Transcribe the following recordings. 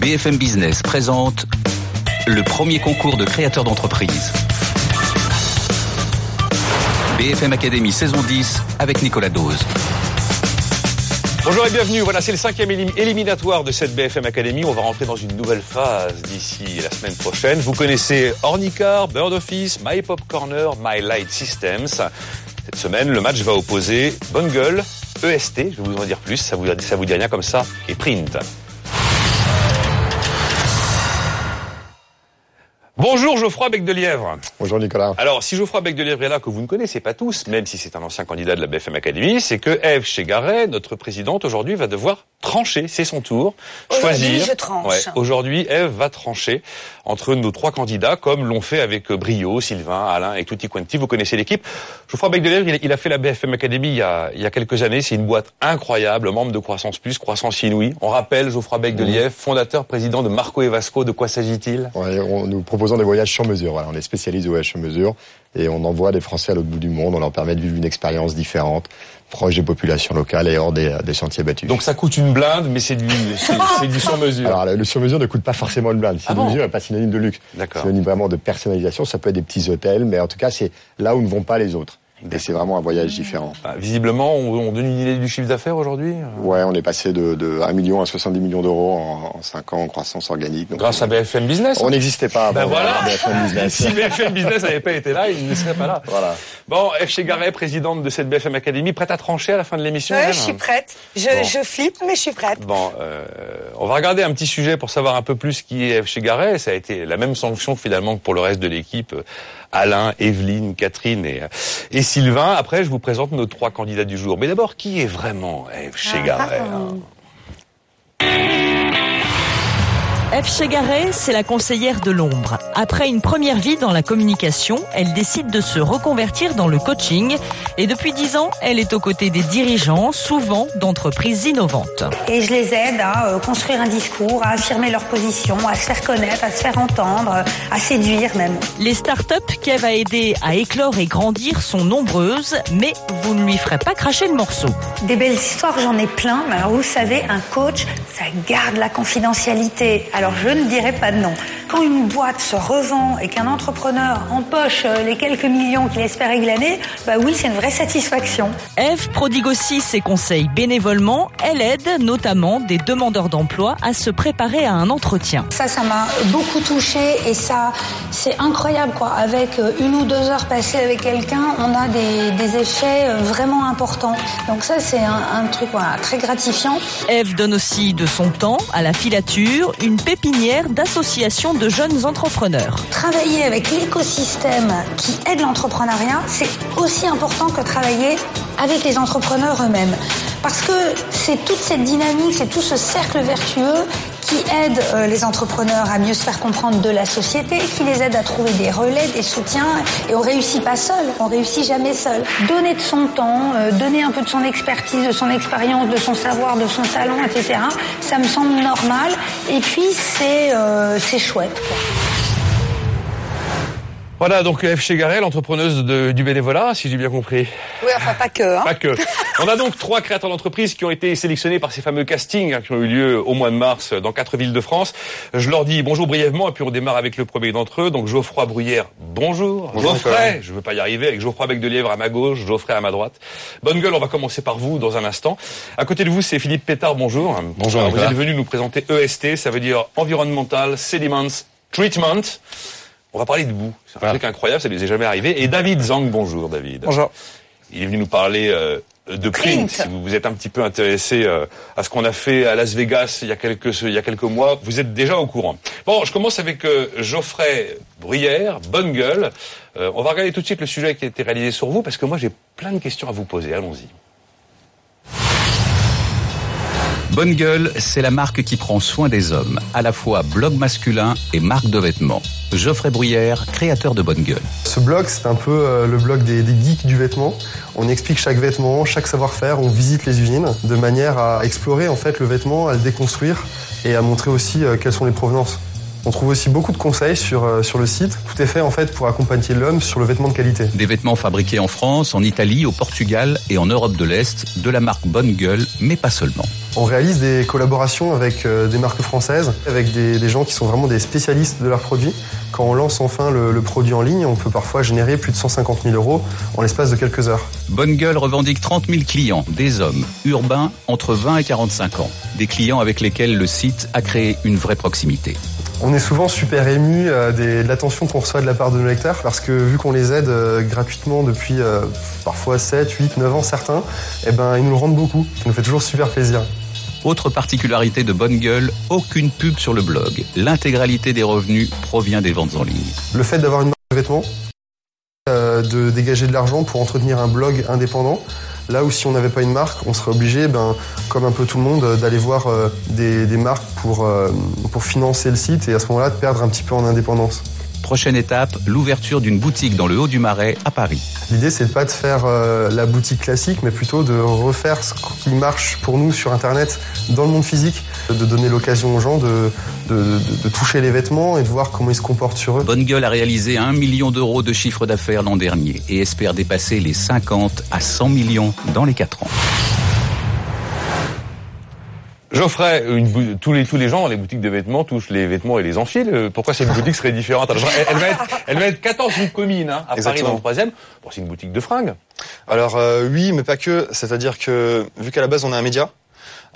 BFM Business présente le premier concours de créateurs d'entreprise. BFM Academy saison 10 avec Nicolas Dose. Bonjour et bienvenue. Voilà, c'est le cinquième élim- éliminatoire de cette BFM Academy. On va rentrer dans une nouvelle phase d'ici la semaine prochaine. Vous connaissez Ornicar, Bird Office, My Pop Corner, My Light Systems. Cette semaine, le match va opposer Bonne Gueule, EST, je vais vous en dire plus, ça vous, ça vous dit rien comme ça, et Print. Bonjour Geoffroy Bec de Lièvre. Bonjour Nicolas. Alors, si Geoffroy Bec de Lièvre est là, que vous ne connaissez pas tous, même si c'est un ancien candidat de la BFM Academy, c'est que Eve Chegaray, notre présidente, aujourd'hui va devoir trancher, c'est son tour, Aujourd'hui, choisir. je tranche. Ouais, aujourd'hui, Eve va trancher entre nos trois candidats, comme l'ont fait avec Brio, Sylvain, Alain et Tutti Quanti. Vous connaissez l'équipe. Geoffroy Bec de Lièvre, il, a fait la BFM Academy il y a, il y a quelques années. C'est une boîte incroyable, membre de Croissance Plus, Croissance Inouïe. On rappelle Geoffroy Bec de Lièvre, fondateur, président de Marco et Vasco. De quoi s'agit-il? Ouais, on- nous des voyages sur mesure. Voilà, on est spécialiste de voyages sur mesure et on envoie des Français à l'autre bout du monde. On leur permet de vivre une expérience différente, proche des populations locales et hors des, des sentiers battus. Donc ça coûte une blinde, mais c'est du, c'est, c'est du sur mesure. Alors, le sur mesure ne coûte pas forcément une blinde. Ah C'est bon mesure n'est pas synonyme de luxe. D'accord. Synonyme vraiment de personnalisation. Ça peut être des petits hôtels, mais en tout cas, c'est là où ne vont pas les autres. Et c'est vraiment un voyage différent. Ah, visiblement, on, on donne une idée du chiffre d'affaires aujourd'hui euh, Ouais, on est passé de, de 1 million à 70 millions d'euros en, en 5 ans en croissance organique. Donc, grâce à BFM Business. on n'existait pas avant Ben voilà. BFM Business. si BFM Business n'avait pas été là, il ne serait pas là. Voilà. Bon, F. Chegaray, présidente de cette BFM Academy, prête à trancher à la fin de l'émission Ouais, elle je suis prête. Je, Bon. je flippe, mais je suis prête. Bon, euh, on va regarder un petit sujet pour savoir un peu plus qui est F. Chegaray. Ça a été la même sanction finalement que pour le reste de l'équipe. Alain, Evelyne, Catherine et, euh, et Sylvain. Après, je vous présente nos trois candidats du jour. Mais d'abord, qui est vraiment F. Chegaray Ah, Eve Chegaray, c'est la conseillère de l'ombre. Après une première vie dans la communication, elle décide de se reconvertir dans le coaching. Et depuis dix ans, elle est aux côtés des dirigeants, souvent d'entreprises innovantes. Et je les aide à euh, construire un discours, à affirmer leur position, à se faire connaître, à se faire entendre, à séduire même. Les startups qu'Eve a aidé à éclore et grandir sont nombreuses, mais vous ne lui ferez pas cracher le morceau. Des belles histoires, j'en ai plein. Mais alors, vous savez, un coach, ça garde la confidentialité. Alors, je ne dirai pas nom. Quand une boîte se revend et qu'un entrepreneur empoche euh, les quelques millions qu'il espère églaner, bah oui, c'est une vraie satisfaction. Eve prodigue aussi ses conseils bénévolement. Elle aide notamment des demandeurs d'emploi à se préparer à un entretien. Ça, ça m'a beaucoup touchée et ça, c'est incroyable quoi. Avec euh, une ou deux heures passées avec quelqu'un, on a des, des effets euh, vraiment importants. Donc ça, c'est un, un truc voilà, très gratifiant. Eve donne aussi de son temps à la filature, une pépinière d'associations de jeunes entrepreneurs. Travailler avec l'écosystème qui aide l'entrepreneuriat, c'est aussi important que travailler avec les entrepreneurs eux-mêmes. Parce que c'est toute cette dynamique, c'est tout ce cercle vertueux qui aide euh, les entrepreneurs à mieux se faire comprendre de la société, qui les aide à trouver des relais, des soutiens. Et on réussit pas seul, on réussit jamais seul. Donner de son temps, euh, donner un peu de son expertise, de son expérience, de son savoir, de son talent, etc. Ça me semble normal. Et puis c'est euh, chouette. Voilà, donc F. Chegaray, l'entrepreneuse de- du bénévolat, si j'ai bien compris. Oui, enfin pas que. Hein. Pas que. On a donc trois créateurs d'entreprise qui ont été sélectionnés par ces fameux castings hein, qui ont eu lieu au mois de mars dans quatre villes de France. Je leur dis bonjour brièvement et puis on démarre avec le premier d'entre eux. Donc Geoffroy Bruyère, bonjour. Bonjour, Geoffrey, je veux pas y arriver, avec Geoffroy Bec de Lièvre à ma gauche, Geoffrey à ma droite. Bonne gueule, on va commencer par vous dans un instant. À côté de vous, c'est Philippe Pétard, bonjour. Bonjour, Alors, vous êtes venu nous présenter EST, ça veut dire Environmental Sediments Treatment. On va parler de vous. C'est un Voilà. truc incroyable, ça ne nous est jamais arrivé. Et David Zang, bonjour David. Bonjour. Il est venu nous parler euh, de print. Print. Si vous vous êtes un petit peu intéressé euh, à ce qu'on a fait à Las Vegas il y a quelques il y a quelques mois, vous êtes déjà au courant. Bon, je commence avec euh, Geoffrey Bruyère, bonne gueule. Euh, on va regarder tout de suite le sujet qui a été réalisé sur vous parce que moi j'ai plein de questions à vous poser. Allons-y. Bonne gueule, c'est la marque qui prend soin des hommes, à la fois blog masculin et marque de vêtements. Geoffrey Bruyère, créateur de Bonne gueule. Ce blog, c'est un peu euh, le blog des, geeks du vêtement. On explique chaque vêtement, chaque savoir-faire, on visite les usines de manière à explorer en fait le vêtement, à le déconstruire et à montrer aussi euh, quelles sont les provenances. On trouve aussi beaucoup de conseils sur, euh, sur le site. Tout est fait en fait pour accompagner l'homme sur le vêtement de qualité. Des vêtements fabriqués en France, en Italie, au Portugal et en Europe de l'Est, de la marque Bonne Gueule, mais pas seulement. On réalise des collaborations avec euh, des marques françaises, avec des, des gens qui sont vraiment des spécialistes de leurs produits. Quand on lance enfin le, le produit en ligne, on peut parfois générer plus de 150 000 euros en l'espace de quelques heures. Bonne Gueule revendique 30 000 clients, des hommes, urbains, entre 20 et 45 ans. Des clients avec lesquels le site a créé une vraie proximité. On est souvent super ému euh, de l'attention qu'on reçoit de la part de nos lecteurs parce que vu qu'on les aide euh, gratuitement depuis euh, parfois 7, 8, 9 ans certains, eh ben, ils nous le rendent beaucoup. Ça nous fait toujours super plaisir. Autre particularité de Bonne Gueule, aucune pub sur le blog. L'intégralité des revenus provient des ventes en ligne. Le fait d'avoir une marque de vêtements, de dégager de l'argent pour entretenir un blog indépendant, là où si on n'avait pas une marque, on serait obligé, ben, comme un peu tout le monde, euh, d'aller voir euh, des, marques pour, euh, pour financer le site et à ce moment-là de perdre un petit peu en indépendance. Prochaine étape, l'ouverture d'une boutique dans le Haut du Marais à Paris. L'idée, c'est pas de faire euh, la boutique classique, mais plutôt de refaire ce qui marche pour nous sur Internet dans le monde physique, de donner l'occasion aux gens de, de, de- de toucher les vêtements et de voir comment ils se comportent sur eux. Bonne Gueule a réalisé 1 million d'euros de chiffre d'affaires l'an dernier et espère dépasser les 50 à 100 millions dans les 4 ans. Geoffrey, une bou- tous les tous les gens les boutiques de vêtements touchent les vêtements et les enfilent. Euh, Pourquoi cette boutique serait différente Alors, elle, elle va être elle va être 14 rue Comines hein, à Paris dans le troisième. Bon, c'est une boutique de fringues. Alors euh, oui, mais pas que. C'est-à-dire que vu qu'à la base on est un média,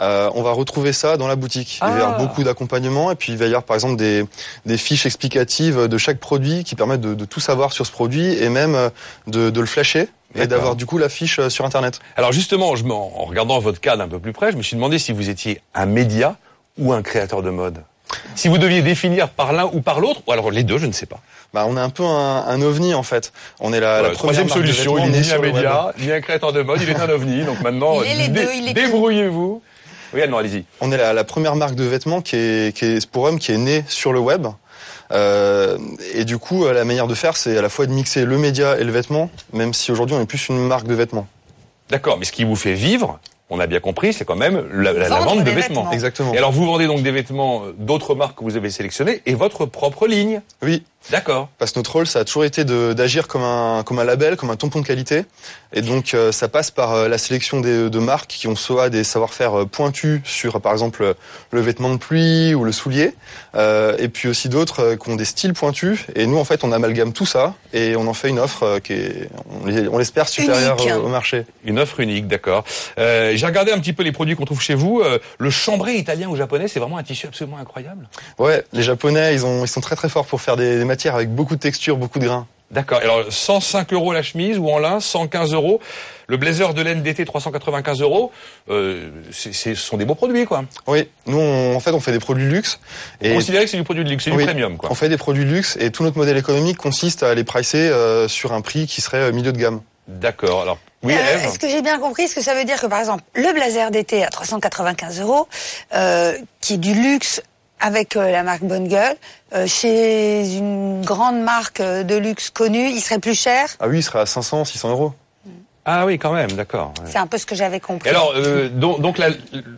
euh, on va retrouver ça dans la boutique. Il va y avoir Ah. beaucoup d'accompagnement et puis il va y avoir par exemple des, des fiches explicatives de chaque produit qui permettent de, de tout savoir sur ce produit et même euh, de, de le flasher et d'avoir du coup la fiche euh, sur Internet. Alors justement, je me- en regardant votre cas d'un peu plus près, je me suis demandé si vous étiez un média ou un créateur de mode. Si vous deviez définir par l'un ou par l'autre, ou alors les deux, je ne sais pas. Bah, on est un peu un, un ovni en fait. On est la, la troisième solution, il est ni un média, ni un créateur de mode, il est un ovni. Donc maintenant, débrouillez-vous. Oui, Anne, allez-y. On est la, la première marque de vêtements qui est, qui est pour hommes qui est née sur le web. Euh, et du coup, euh, la manière de faire, c'est à la fois de mixer le média et le vêtement, même si aujourd'hui on est plus une marque de vêtements. D'accord, mais ce qui vous fait vivre, on a bien compris, c'est quand même la, la- la Vendre vente de vêtements. vêtements. Exactement. Et alors vous vendez donc des vêtements d'autres marques que vous avez sélectionnées et votre propre ligne. Oui, D'accord. parce que notre rôle, ça a toujours été de- d'agir comme un, comme un label, comme un tampon de qualité. Et donc, euh, ça passe par euh, la sélection des, de marques qui ont soit des savoir-faire euh, pointus sur, par exemple, le vêtement de pluie ou le soulier, euh, et puis aussi d'autres euh, qui ont des styles pointus. Et nous, en fait, on amalgame tout ça et on en fait une offre euh, qui est, on l'es- on l'espère, supérieure Unique. au, au marché. Une offre unique, d'accord. Euh, J'ai regardé un petit peu les produits qu'on trouve chez vous. Euh, le chambré italien ou japonais, c'est vraiment un tissu absolument incroyable. Ouais, les Japonais, ils, ont, ils sont très très forts pour faire des, des avec beaucoup de texture, beaucoup de grains. D'accord. Alors 105 euros la chemise ou en lin, 115 euros. Le blazer de laine d'été, 395 euros. Euh, c'est- ce sont des beaux produits, quoi. Oui, nous, on- en fait, on fait des produits luxe. Et... Considérez que c'est du produit de luxe, c'est du premium, quoi. On fait des produits luxe et tout notre modèle économique consiste à les pricer euh, sur un prix qui serait euh, milieu de gamme. D'accord. Alors, oui, Euh, Est-ce que j'ai bien compris Est-ce que ça veut dire que, par exemple, le blazer d'été à 395 euros, euh, qui est du luxe avec euh, la marque Bonne Gueule, euh, chez une grande marque euh, de luxe connue, il serait plus cher? Ah oui, il serait à 500, 600 euros. Ah oui, quand même, d'accord. C'est un peu ce que j'avais compris. Et alors, euh, donc, donc la-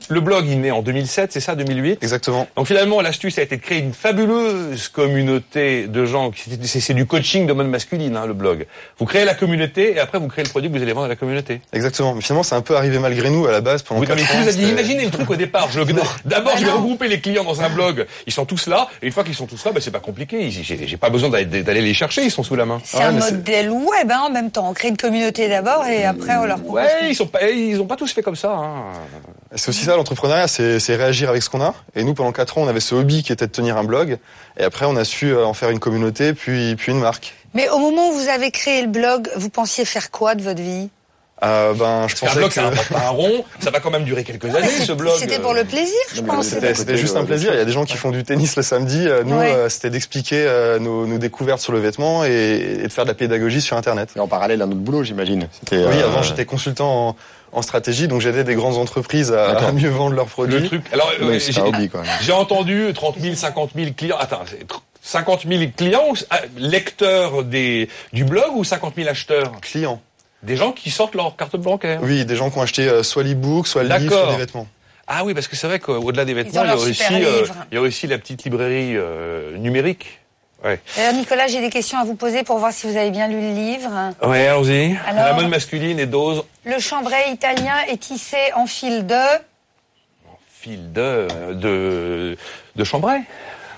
le blog, il naît en 2007, c'est ça, 2008 Exactement. Donc finalement, l'astuce a été de créer une fabuleuse communauté de gens. qui- C'est du coaching de mode masculine, hein, le blog. Vous créez la communauté et après vous créez le produit que vous allez vendre à la communauté. Exactement. Mais finalement, c'est un peu arrivé malgré nous à la base pendant Vous, avez vous c'était- imaginé le truc au départ. Je- D'abord, Ah je vais regrouper les clients dans un blog. Ils sont tous là. Et une fois qu'ils sont tous là, bah, c'est pas compliqué. J'ai pas besoin d'aller les chercher. Ils sont sous la main. c'est un modèle web hein, en même temps. On crée une communauté d'abord et après on leur propose. Ouais, ils sont pas, ils ont pas tous fait comme ça. Hein. C'est aussi ça l'entrepreneuriat, c'est c'est réagir avec ce qu'on a. Et nous, pendant quatre ans, on avait ce hobby qui était de tenir un blog. Et après, on a su euh, en faire une communauté, puis puis une marque. Mais au moment où vous avez créé le blog, vous pensiez faire quoi de votre vie? Euh, ben, je Parce pensais blog, que ça rapporte pas un rond. Ça va quand même durer quelques années, ce blog. C'était pour le plaisir, je pense. C'était c'était juste un plaisir. Il y a des gens qui font du tennis le samedi. Euh, Nous, Ouais. euh, c'était d'expliquer euh, nos, nos découvertes sur le vêtement et, et de faire de la pédagogie sur Internet. Et en parallèle à notre boulot, j'imagine. C'était, Oui, euh, avant, j'étais consultant en, en stratégie, donc j'aidais des grandes entreprises à, mieux vendre leurs Le produits. truc. Alors, euh, Oui, c'est j'ai- un hobby, quand même. J'ai entendu 30 000, 50 000 clients. Attends, c'est tr- 50 000 clients, ah, lecteurs des, du blog ou 50 000 acheteurs? Clients. Des gens qui sortent leur carte bancaire. Oui, des gens qui ont acheté euh, soit l'e-book, soit le livre, soit des vêtements. Ah oui, parce que c'est vrai qu'au-delà des vêtements, ont il y, a leur aussi, super euh, il y a aussi la petite librairie euh, numérique. Ouais. Alors Nicolas, j'ai des questions à vous poser pour voir si vous avez bien lu le livre. Ouais, allons-y. La mode masculine et dose. Le chambray italien est tissé en fil de... fil de de de Chambray.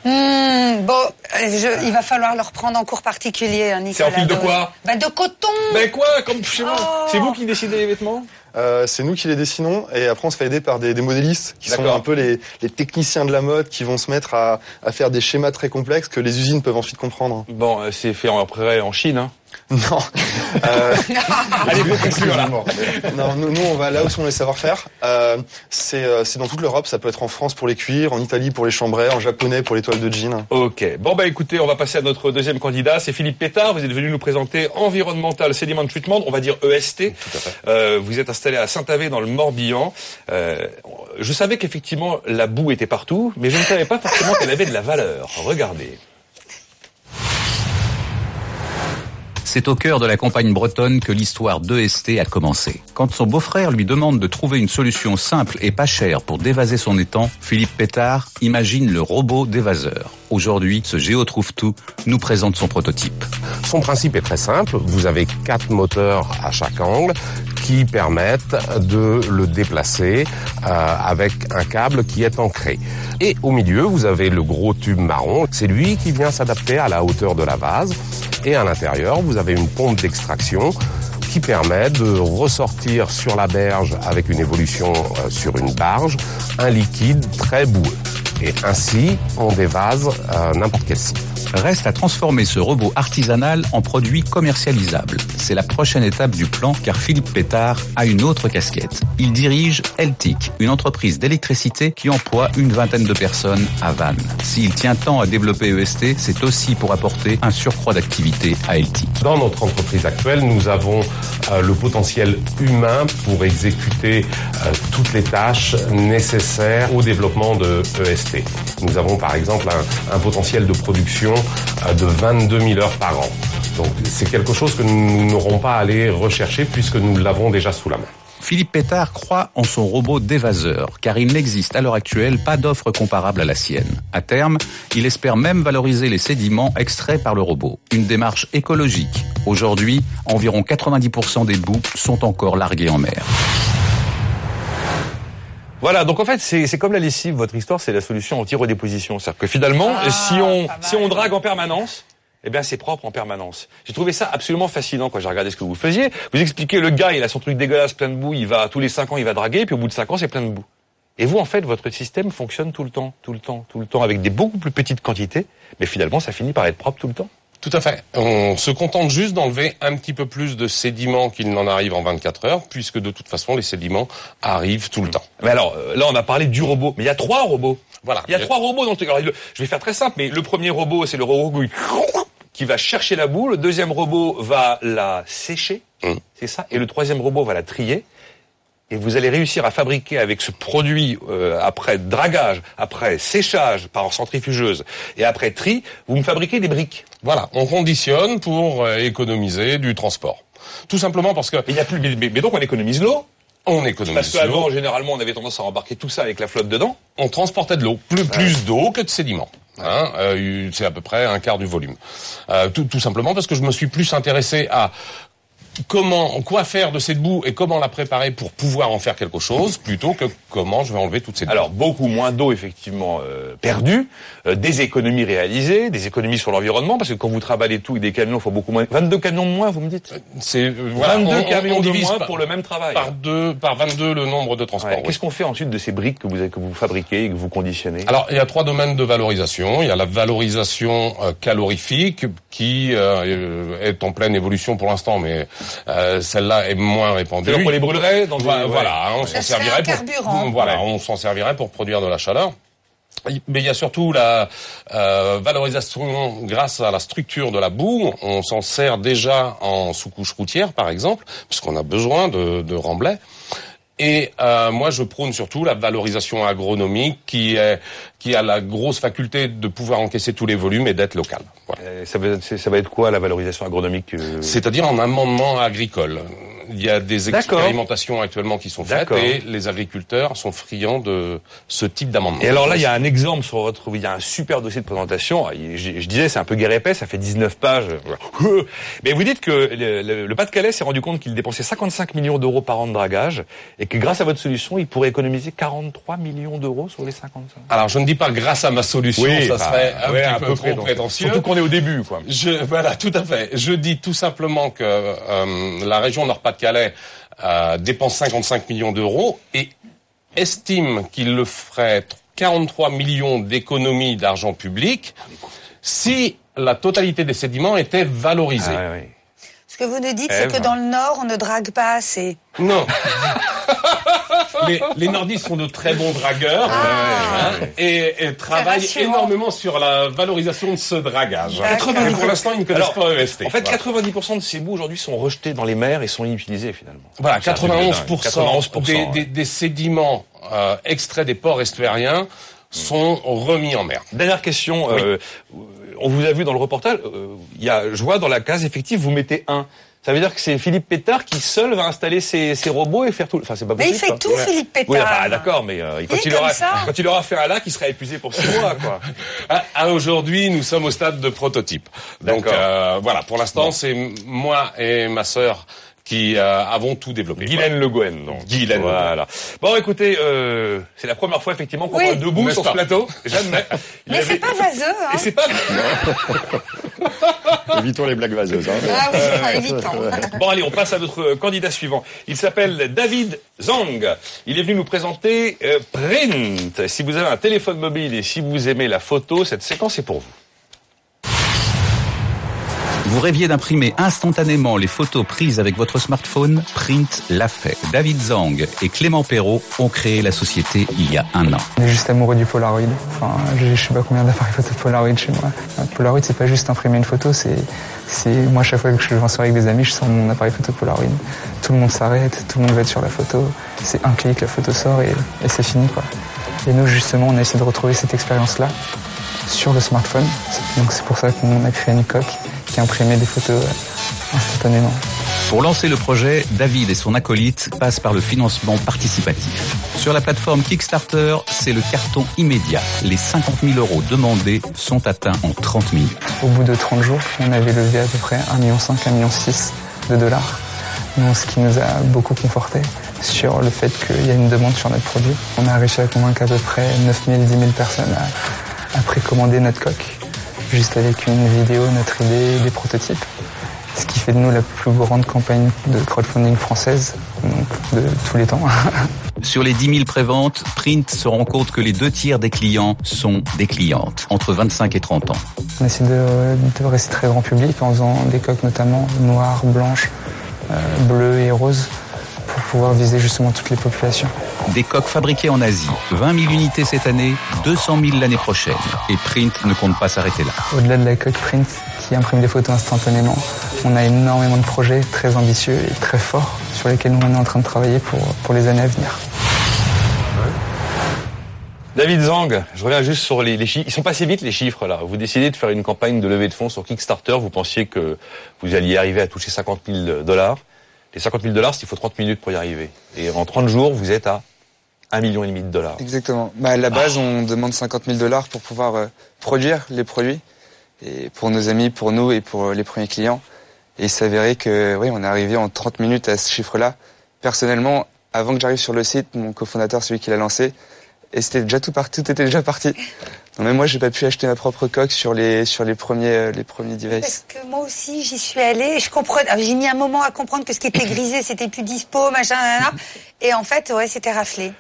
Hmm, bon, je- il va falloir le reprendre en cours particulier, hein, C'est en Nicolas. fil de quoi Bah de coton. Ben quoi, comme chez moi. Oh. C'est vous qui décidez les vêtements Euh, c'est nous qui les dessinons et après on se fait aider par des, des modélistes qui sont un peu les, les techniciens de la mode qui vont se mettre à, à faire des schémas très complexes que les usines peuvent ensuite comprendre. Bon, euh, c'est fait en, après en Chine. Hein. Non. Euh, Allez, faut conclure là. non, nous, nous, on va là où sont les savoir-faire. Euh, c'est euh, c'est dans toute l'Europe. Ça peut être en France pour les cuirs, en Italie pour les chambrets, en japonais pour les toiles de jean. Ok. Bon bah écoutez, on va passer à notre deuxième candidat. C'est Philippe Pétard. Vous êtes venu nous présenter Environmental Sediment Treatment, on va dire EST. Euh, vous êtes installé à Saint-Avé dans le Morbihan. Euh, je savais qu'effectivement la boue était partout, mais je ne savais pas forcément qu'elle avait de la valeur. Regardez. C'est au cœur de la campagne bretonne que l'histoire d'EST a commencé. Quand son beau-frère lui demande de trouver une solution simple et pas chère pour dévaser son étang, Philippe Pétard imagine le robot dévaseur. Aujourd'hui, ce Géo trouve tout nous présente son prototype. Son principe est très simple. Vous avez quatre moteurs à chaque angle qui permettent de le déplacer euh, avec un câble qui est ancré. Et au milieu, vous avez le gros tube marron. C'est lui qui vient s'adapter à la hauteur de la vase. Et à l'intérieur, vous avez une pompe d'extraction qui permet de ressortir sur la berge avec une évolution euh, sur une barge un liquide très boueux. Et ainsi, on dévase euh, n'importe quel site. Reste à transformer ce robot artisanal en produit commercialisable. C'est la prochaine étape du plan car Philippe Pétard a une autre casquette. Il dirige Eltic, une entreprise d'électricité qui emploie une vingtaine de personnes à Vannes. S'il tient tant à développer EST, c'est aussi pour apporter un surcroît d'activité à Eltic. Dans notre entreprise actuelle, nous avons euh, le potentiel humain pour exécuter euh, toutes les tâches nécessaires au développement de EST. Nous avons par exemple un, un potentiel de production de 22 000 heures par an. Donc c'est quelque chose que nous n'aurons pas à aller rechercher puisque nous l'avons déjà sous la main. Philippe Pétard croit en son robot dévaseur, car il n'existe à l'heure actuelle pas d'offre comparable à la sienne. À terme, il espère même valoriser les sédiments extraits par le robot. Une démarche écologique. Aujourd'hui, environ 90% des boues sont encore larguées en mer. Voilà, donc en fait, c'est c'est comme la lessive, votre histoire, c'est la solution anti-redéposition. C'est-à-dire que finalement, Ah, si on si on drague en permanence, eh bien c'est propre en permanence. J'ai trouvé ça absolument fascinant quand j'ai regardé ce que vous faisiez. Vous expliquez, le gars, il a son truc dégueulasse, plein de boue, il va tous les cinq ans, il va draguer, puis au bout de cinq ans, c'est plein de boue. Et vous, en fait, votre système fonctionne tout le temps, tout le temps, tout le temps, avec des beaucoup plus petites quantités, mais finalement, ça finit par être propre tout le temps. Tout à fait. On se contente juste d'enlever un petit peu plus de sédiments qu'il n'en arrive en 24 heures, puisque de toute façon, les sédiments arrivent tout le temps. Mais alors, euh, là, on a parlé du robot, mais il y a trois robots. Voilà. Il y a trois robots dans. Alors, je vais faire très simple, mais le premier robot, c'est le robot qui- va chercher la boue. Le deuxième robot va la sécher. Mm. C'est ça. Et le troisième robot va la trier. Et vous allez réussir à fabriquer avec ce produit, euh, après dragage, après séchage par centrifugeuse et après tri, vous me fabriquez des briques. Voilà, on conditionne pour euh, économiser du transport. Tout simplement parce que il y a plus, mais, donc on économise l'eau. on Parce économise qu'avant, l'eau, généralement, on avait tendance à embarquer tout ça avec la flotte dedans. on transportait de l'eau, plus, plus d'eau que de sédiments. Hein, euh, c'est à peu près un quart du volume. Euh, tout, tout simplement parce que je me suis plus intéressé à comment, quoi faire de cette boue et comment la préparer pour pouvoir en faire quelque chose, plutôt que comment je vais enlever toute cette boue. Alors beaucoup moins d'eau effectivement euh, perdue, euh, des économies réalisées, des économies sur l'environnement parce que quand vous travaillez tout avec des camions, il faut beaucoup moins. 22 camions de moins, vous me dites? c'est euh, voilà, 22 on- on- camions on de moins par, pour le même travail. par deux, par 22 le nombre de Ouais. transports. oui. Qu'est-ce qu'on fait ensuite de ces briques que vous que vous fabriquez et que vous conditionnez? Alors, il y a trois domaines de valorisation. Il y a la valorisation euh, calorifique qui euh, est en pleine évolution pour l'instant, mais euh, celle-là est moins répandue. C'est-à-dire qu'on les brûlerait dans Voilà, des- voilà, on Ça s'en serait servirait un pour carburant. voilà, Ouais. on s'en servirait pour produire de la chaleur. Mais il y a surtout la euh, valorisation grâce à la structure de la boue. On s'en sert déjà en sous-couche routière, par exemple, puisqu'on a besoin de, de remblais. Et euh, moi, je prône surtout la valorisation agronomique qui, est, qui a la grosse faculté de pouvoir encaisser tous les volumes et d'être local. Voilà. Ça, va, c'est- ça va être quoi la valorisation agronomique euh, C'est-à-dire en amendement agricole. Il y a des expérimentations actuellement qui sont faites et les agriculteurs sont friands de ce type d'amendement. Et alors là, il y a un exemple sur votre, il y a un super dossier de présentation. Je, je disais, c'est un peu guerre épais, ça fait 19 pages. Mais vous dites que le, le- le Pas-de-Calais s'est rendu compte qu'il dépensait 55 millions d'euros par an de dragage et que grâce à votre solution, il pourrait économiser 43 millions d'euros sur les 55. Alors, je ne dis pas grâce à ma solution, ça bah, serait un ouais, petit peu, trop prétentieux. prétentieux. Surtout qu'on est au début, quoi. Je, voilà, tout à fait. Je dis tout simplement que euh, la région Nord-Pas-de-Calais euh, dépense 55 millions d'euros et estime qu'il le ferait 43 millions d'économies d'argent public si la totalité des sédiments était valorisée. Ah. Ce que vous nous dites, c'est que dans le Nord, on ne drague pas assez. Non. les, les nordistes sont de très bons dragueurs hein, et, et travaillent énormément sur la valorisation de ce dragage. Pour l'instant, ils ne connaissent Alors, pas EST. En fait, Voilà. 90% de ces bouts aujourd'hui sont rejetés dans les mers et sont inutilisés finalement. Voilà, C'est un truc de dingue. 91%, 91%, des, ouais. des- des sédiments euh, extraits des ports estuariens sont remis en mer. Dernière question. euh, on vous a vu dans le reportage. euh, Il y a, je vois dans la case effective, vous mettez un. Ça veut dire que c'est Philippe Pétard qui seul va installer ses, ses robots et faire tout. Enfin, c'est pas Mais possible. il fait quoi. tout, Philippe Pétard. Oui, enfin, d'accord, mais euh, quand, Il il aura, quand il aura fait un lac, il sera épuisé pour six mois, quoi. À, à aujourd'hui, nous sommes au stade de prototype. Donc euh, voilà, pour l'instant, c'est moi et ma sœur qui euh, avons tout développé. Guylaine Le Gouen, donc. Guylaine Le Gouen. Voilà. Bon, écoutez, euh, c'est la première fois effectivement qu'on Oui. parle debout sur ce plateau. Jamais. Mais avait- c'est pas vaseux, hein Et c'est pas. Évitons les blagues vaseuses. Hein. Ah oui, ah, évident. Bon allez, on passe à notre euh, candidat suivant. Il s'appelle David Zang. Il est venu nous présenter euh, Print. Si vous avez un téléphone mobile et si vous aimez la photo, cette séquence est pour vous. Vous rêviez d'imprimer instantanément les photos prises avec votre smartphone Print l'a fait. David Zang et Clément Perrault ont créé la société il y a un an. On est juste amoureux du Polaroid. Enfin, j'ai je sais pas combien d'appareils photo Polaroid chez moi. Un Polaroid, c'est pas juste imprimer une photo, c'est, c'est, moi, chaque fois que je vais en avec des amis, je sors mon appareil photo Polaroid. Tout le monde s'arrête, tout le monde va être sur la photo. C'est un clic, la photo sort et, c'est fini. Et nous, justement, on a essayé de retrouver cette expérience-là sur le smartphone. Donc, c'est pour ça qu'on a créé une coque qui imprimait des photos instantanément. Pour lancer le projet, David et son acolyte passent par le financement participatif. Sur la plateforme Kickstarter, c'est le carton immédiat. Les 50 000 euros demandés sont atteints en 30 minutes. Au bout de 30 jours, on avait levé à peu près 1,5 million, 1,6 million de dollars. Donc, ce qui nous a beaucoup conforté sur le fait qu'il y a une demande sur notre produit. On a réussi à convaincre à peu près 9 000, 10 000 personnes à, à précommander notre coque, juste avec une vidéo, notre idée, des prototypes. Ce qui fait de nous la plus grande campagne de crowdfunding française, donc de tous les temps. Sur les 10 000 préventes, Print se rend compte que les deux tiers des clients sont des clientes, entre 25 et 30 ans. On essaie de, de rester très grand public en faisant des coques notamment noires, blanches, euh, bleues et roses pour pouvoir viser justement toutes les populations. Des coques fabriquées en Asie, 20 000 unités cette année, 200 000 l'année prochaine. Et Print ne compte pas s'arrêter là. Au-delà de la coque print qui imprime des photos instantanément, on a énormément de projets très ambitieux et très forts sur lesquels nous on est en train de travailler pour, pour les années à venir. David Zang, je reviens juste sur les, les chiffres. Ils sont passés vite les chiffres là. Vous décidez de faire une campagne de levée de fonds sur Kickstarter. Vous pensiez que vous alliez arriver à toucher 50 000 dollars. Les 50 000 dollars, il faut 30 minutes pour y arriver. Et en 30 jours, vous êtes à 1 million et demi de dollars. Exactement. Bah, à la base, on demande 50 000 dollars pour pouvoir euh, produire les produits, et pour nos amis, pour nous et pour euh, les premiers clients. Et il s'avérait que, oui, on est arrivé en 30 minutes à ce chiffre-là. Personnellement, avant que j'arrive sur le site, mon cofondateur, celui qui l'a lancé, et c'était déjà tout parti, tout était déjà parti. Donc même moi, j'ai pas pu acheter ma propre coque sur les sur les premiers euh, les premiers devices. Parce que moi aussi, j'y suis allée et je comprenais. ah, J'ai mis un moment à comprendre que ce qui était grisé, c'était plus dispo, machin, nanana. Et en fait, ouais, c'était raflé.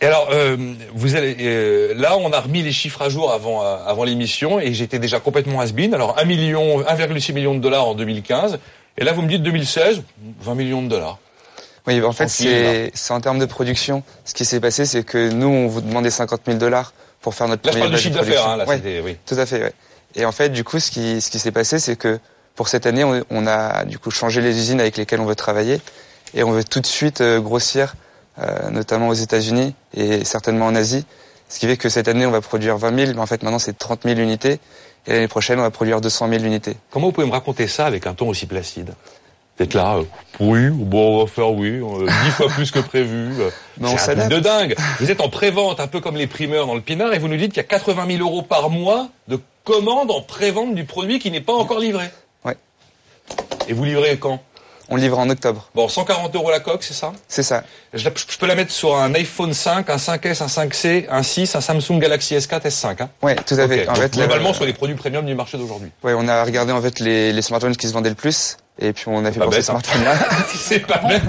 Et alors, euh, vous allez, euh, là, on a remis les chiffres à jour avant, euh, avant l'émission et j'étais déjà complètement has-been. Alors, 1 million, 1,6 million de dollars en 2015. Et là, vous me dites 2016, 20 millions de dollars. Oui, en fait, c'est en termes de production. Ce qui s'est passé, c'est que nous, on vous demandait 50 000 dollars pour faire notre Là, je parle chiffre d'affaires, hein, là, Ouais. c'était, oui. Tout à fait, ouais. Et en fait, du coup, ce qui, ce qui s'est passé, c'est que pour cette année, on, on a du coup changé les usines avec lesquelles on veut travailler et on veut tout de suite euh, grossir, euh, notamment aux États-Unis et certainement en Asie. Ce qui fait que cette année, on va produire 20 000, mais en fait, maintenant, c'est 30 000 unités. Et l'année prochaine, on va produire 200 000 unités. Comment vous pouvez me raconter ça avec un ton aussi placide? D'être là, euh, oui, bon, on va faire oui, dix fois plus que prévu. C'est un truc s'adapte. de dingue. Vous êtes en pré-vente, un peu comme les primeurs dans le Pinard, et vous nous dites qu'il y a 80 000 euros par mois de commandes en pré-vente du produit qui n'est pas encore livré. Ouais. Et vous livrez quand? On livre en octobre. Bon, 140 euros la coque, c'est ça? C'est ça. je, peux la mettre sur un iPhone 5, un 5S, un 5C, un 6, un Samsung Galaxy S4, S5. Hein? Ouais, tout à fait. Ok. En Donc, fait, la- globalement, sur les produits premium du marché d'aujourd'hui. Ouais, on a regardé en fait les, les smartphones qui se vendaient le plus, et puis on a fait pour ces bête, hein. smartphones-là. c'est pas bête.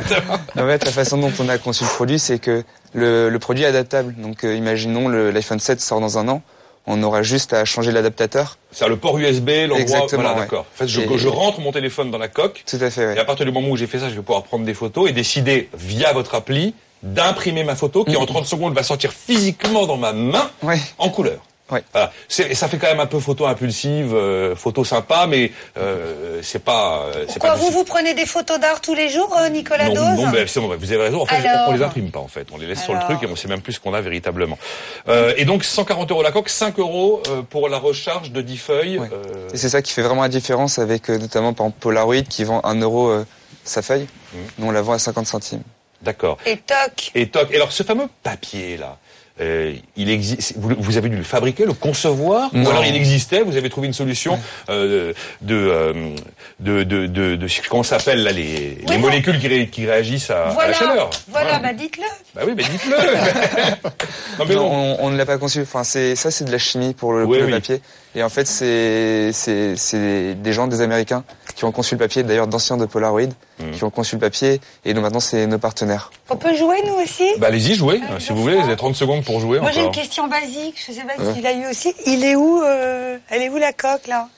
En fait, la façon dont on a conçu le produit, c'est que le, le produit est adaptable. Donc, euh, imaginons l'iPhone 7 sort dans un an, on aura juste à changer l'adaptateur. C'est le port USB, l'endroit. Voilà, ouais. d'accord. En fait, je, Et- je rentre mon téléphone dans la coque. Tout à fait, ouais. Et à partir du moment où j'ai fait ça, je vais pouvoir prendre des photos et décider via votre appli d'imprimer ma photo qui en 30 secondes va sortir physiquement dans ma main Ouais. en couleur. Ouais. Voilà. C'est- ça fait quand même un peu photo impulsive, euh, photo sympa, mais euh, c'est pas. euh, c'est Quoi, pas vous, vous prenez des photos d'art tous les jours, euh, Nicolas non, Dose non, mais c'est bon, vous avez raison. En fait, Alors on les imprime pas, en fait. On les laisse sur le truc et on sait même plus ce qu'on a véritablement. Euh, et donc, 140 euros la coque, 5 euros euh, pour la recharge de 10 feuilles. Ouais. euh, Et c'est ça qui fait vraiment la différence avec notamment par exemple Polaroid qui vend 1 euro euh, sa feuille. Mmh. Nous, on la vend à 50 centimes. D'accord. Et toc. Et toc. Et alors, ce fameux papier là. Euh, il existe. Vous, vous avez dû le fabriquer, le concevoir, ou alors il existait. Vous avez trouvé une solution euh, de, euh, de, de, de, de, comment s'appelle là les, les molécules qui, ré- qui réagissent à, à Voilà, la chaleur. voilà, bah dites-le. Bah oui, mais dites-le. non mais Non, bon. on, on ne l'a pas conçu. Enfin, c'est ça, c'est de la chimie pour le, Oui, pour le oui. papier. Et en fait, c'est c'est c'est des gens, des Américains, qui ont conçu le papier. D'ailleurs, d'anciens de Polaroid, Mm. qui ont conçu le papier. Et nous maintenant, c'est nos partenaires. On peut jouer, nous aussi? Bah allez-y, jouez. Allez, si vous voulez, vous avez 30 secondes pour jouer Moi, j'ai une question basique. Je sais pas s'il a eu aussi. Il est où euh, Elle est où la coque, là?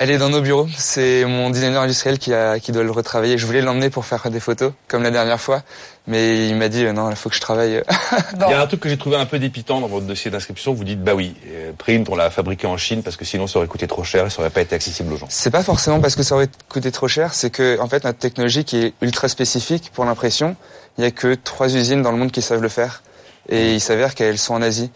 Elle est dans nos bureaux. C'est mon designer industriel qui a qui doit le retravailler. Je voulais l'emmener pour faire des photos, comme la dernière fois, mais il m'a dit euh, non, il faut que je travaille. Il y a un truc que j'ai trouvé un peu dépitant dans votre dossier d'inscription. Vous dites, bah oui, euh, Print, on l'a fabriqué en Chine parce que sinon ça aurait coûté trop cher et ça aurait pas été accessible aux gens. C'est pas forcément parce que ça aurait coûté trop cher, c'est que en fait notre technologie qui est ultra spécifique pour l'impression, il y a que trois usines dans le monde qui savent le faire, et il s'avère qu'elles sont en Asie.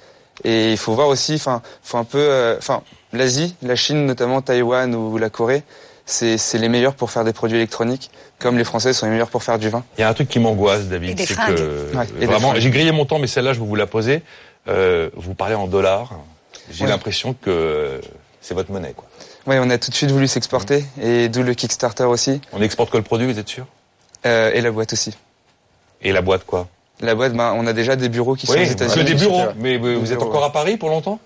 Et il faut voir aussi, enfin, faut un peu, euh, enfin, l'Asie, la Chine notamment, Taïwan ou la Corée, c'est c'est les meilleurs pour faire des produits électroniques, comme les Français sont les meilleurs pour faire du vin. Il y a un truc qui m'angoisse, Et David, des c'est que Ouais, et des vraiment, fringues. j'ai grillé mon temps, mais celle-là, je vais vous la poser. Euh, vous parlez en dollars. J'ai Ouais. l'impression que c'est votre monnaie, quoi. Ouais, on a tout de suite voulu s'exporter, et d'où le Kickstarter aussi, On exporte que le produit, vous êtes sûr? Euh, et la boîte aussi. Et la boîte, quoi? La boîte, ben, on a déjà des bureaux qui sont aux Oui, États-Unis. que des bureaux. Mais euh, vous êtes bureaux, encore à Paris pour longtemps?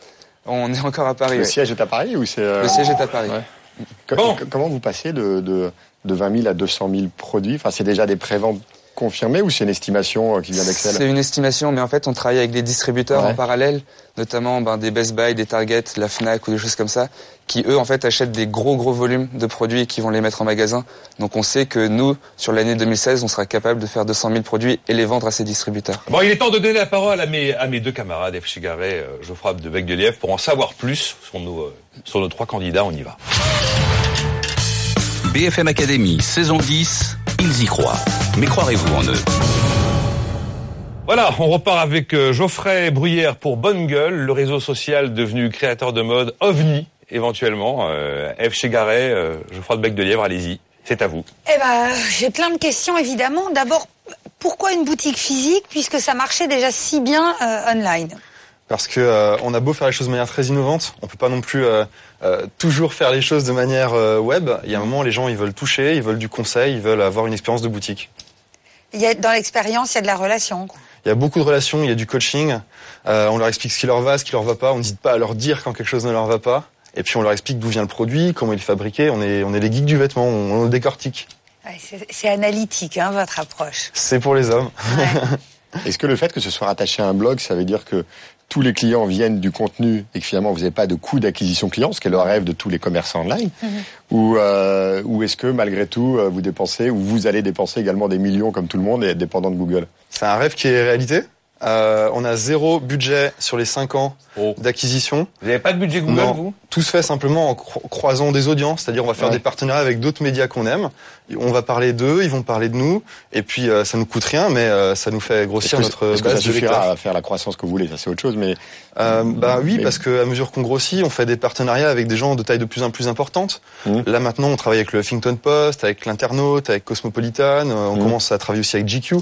On est encore à Paris. Le siège est à Paris ou c'est euh, Le siège est à Paris. Ouais. Bon. Comment vous passez de, de, de 20 000 à 200 000 produits? Enfin, c'est déjà des préventes confirmées ou c'est une estimation euh, qui vient C'est d'Excel une estimation, mais en fait, on travaille avec des distributeurs Ouais. en parallèle, notamment ben, des Best Buy, des Target, la Fnac ou des choses comme ça, qui eux, en fait, achètent des gros gros volumes de produits et qui vont les mettre en magasin. Donc, on sait que nous, sur l'année 2016, on sera capable de faire 200 000 produits et les vendre à ces distributeurs. Bon, il est temps de donner la parole à mes, à mes deux camarades, F. Chigaret, euh, Geoffroy de Bec de Lièvre, pour en savoir plus sur nos, euh, sur nos trois candidats. On y va. BFM Academy, saison 10, ils y croient. Mais croirez-vous en eux? Voilà, on repart avec euh, Geoffrey Bruyère pour Bonne Gueule, le réseau social devenu créateur de mode OVNI, éventuellement. Euh, F. Chigaret, euh, Geoffroy de Bec de Lièvre, allez-y, c'est à vous. Eh ben, j'ai plein de questions, évidemment. D'abord, pourquoi une boutique physique, puisque ça marchait déjà si bien euh, online? Parce que euh, on a beau faire les choses de manière très innovante, on peut pas non plus euh, euh, toujours faire les choses de manière euh, web. Il y a un moment, les gens ils veulent toucher, ils veulent du conseil, ils veulent avoir une expérience de boutique. il y a, Dans l'expérience, il y a de la relation. quoi. Il y a beaucoup de relations, il y a du coaching. Euh, on leur explique ce qui leur va, ce qui leur va pas. On n'hésite pas à leur dire quand quelque chose ne leur va pas. Et puis on leur explique d'où vient le produit, comment il est fabriqué. On est, on est les geeks du vêtement, on, on le décortique. Ouais, c'est- C'est analytique, hein, votre approche. C'est pour les hommes. Est-ce que le fait que ce soit rattaché à un blog, ça veut dire que tous les clients viennent du contenu et que finalement vous n'avez pas de coût d'acquisition client, ce qui est le rêve de tous les commerçants online Ou, euh, ou est-ce que malgré tout euh, vous dépensez ou vous allez dépenser également des millions comme tout le monde et être dépendant de Google? C'est un rêve qui est réalité? Euh, on a zéro budget sur les 5 ans Oh. d'acquisition. Vous n'avez pas de budget Google, Non. vous? Tout se fait simplement en cro- croisant des audiences, c'est-à-dire on va faire Ouais. des partenariats avec d'autres médias qu'on aime. On va parler d'eux, ils vont parler de nous, et puis euh, ça nous coûte rien, mais euh, ça nous fait grossir notre est-ce que ça base suffira à faire la croissance que vous voulez Ça, c'est autre chose, mais Euh, bah oui, Mais- parce que à mesure qu'on grossit, on fait des partenariats avec des gens de taille de plus en plus importante. Mhm. Là maintenant, on travaille avec le Huffington Post, avec l'Internaute, avec Cosmopolitan. On Mhm. commence à travailler aussi avec GQ.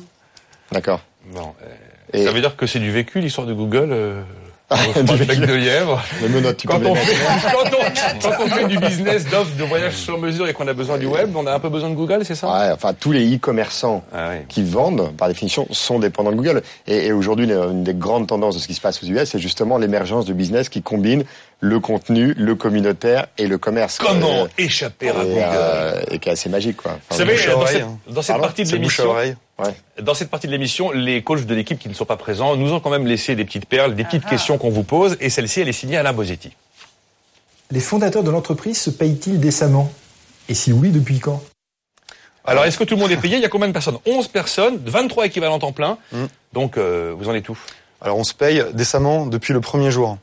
d'accord. Bon, euh, Et Ça veut dire que c'est du vécu, l'histoire de Google euh, vécu. de lièvre. Quand on, fait, quand, on, quand on fait du business d'offres de voyage sur mesure et qu'on a besoin du web, on a un peu besoin de Google, c'est ça? Ouais, enfin, tous les e-commerçants Ah qui vendent, par définition, sont dépendants de Google. Et, et aujourd'hui, une- des grandes tendances de ce qui se passe aux US, c'est justement l'émergence de business qui combine le contenu, le communautaire et le commerce. Comment Euh, échapper à Google? euh, et qui est assez magique, quoi. Vous Enfin, savez, bouche à dans cette, hein. dans cette Pardon? partie de l'émission. Ouais. dans cette partie de l'émission, les coachs de l'équipe qui ne sont pas présents nous ont quand même laissé des petites perles, des Ah petites questions qu'on vous pose, et celle-ci, elle est signée Alain Bosetti. Les fondateurs de l'entreprise se payent-ils décemment? Et si oui, depuis quand? Alors, est-ce que tout le monde est payé? Il y a combien de personnes? 11 personnes, 23 équivalents temps plein. Mm. Donc, euh, vous en êtes où? Alors on se paye décemment depuis le premier jour.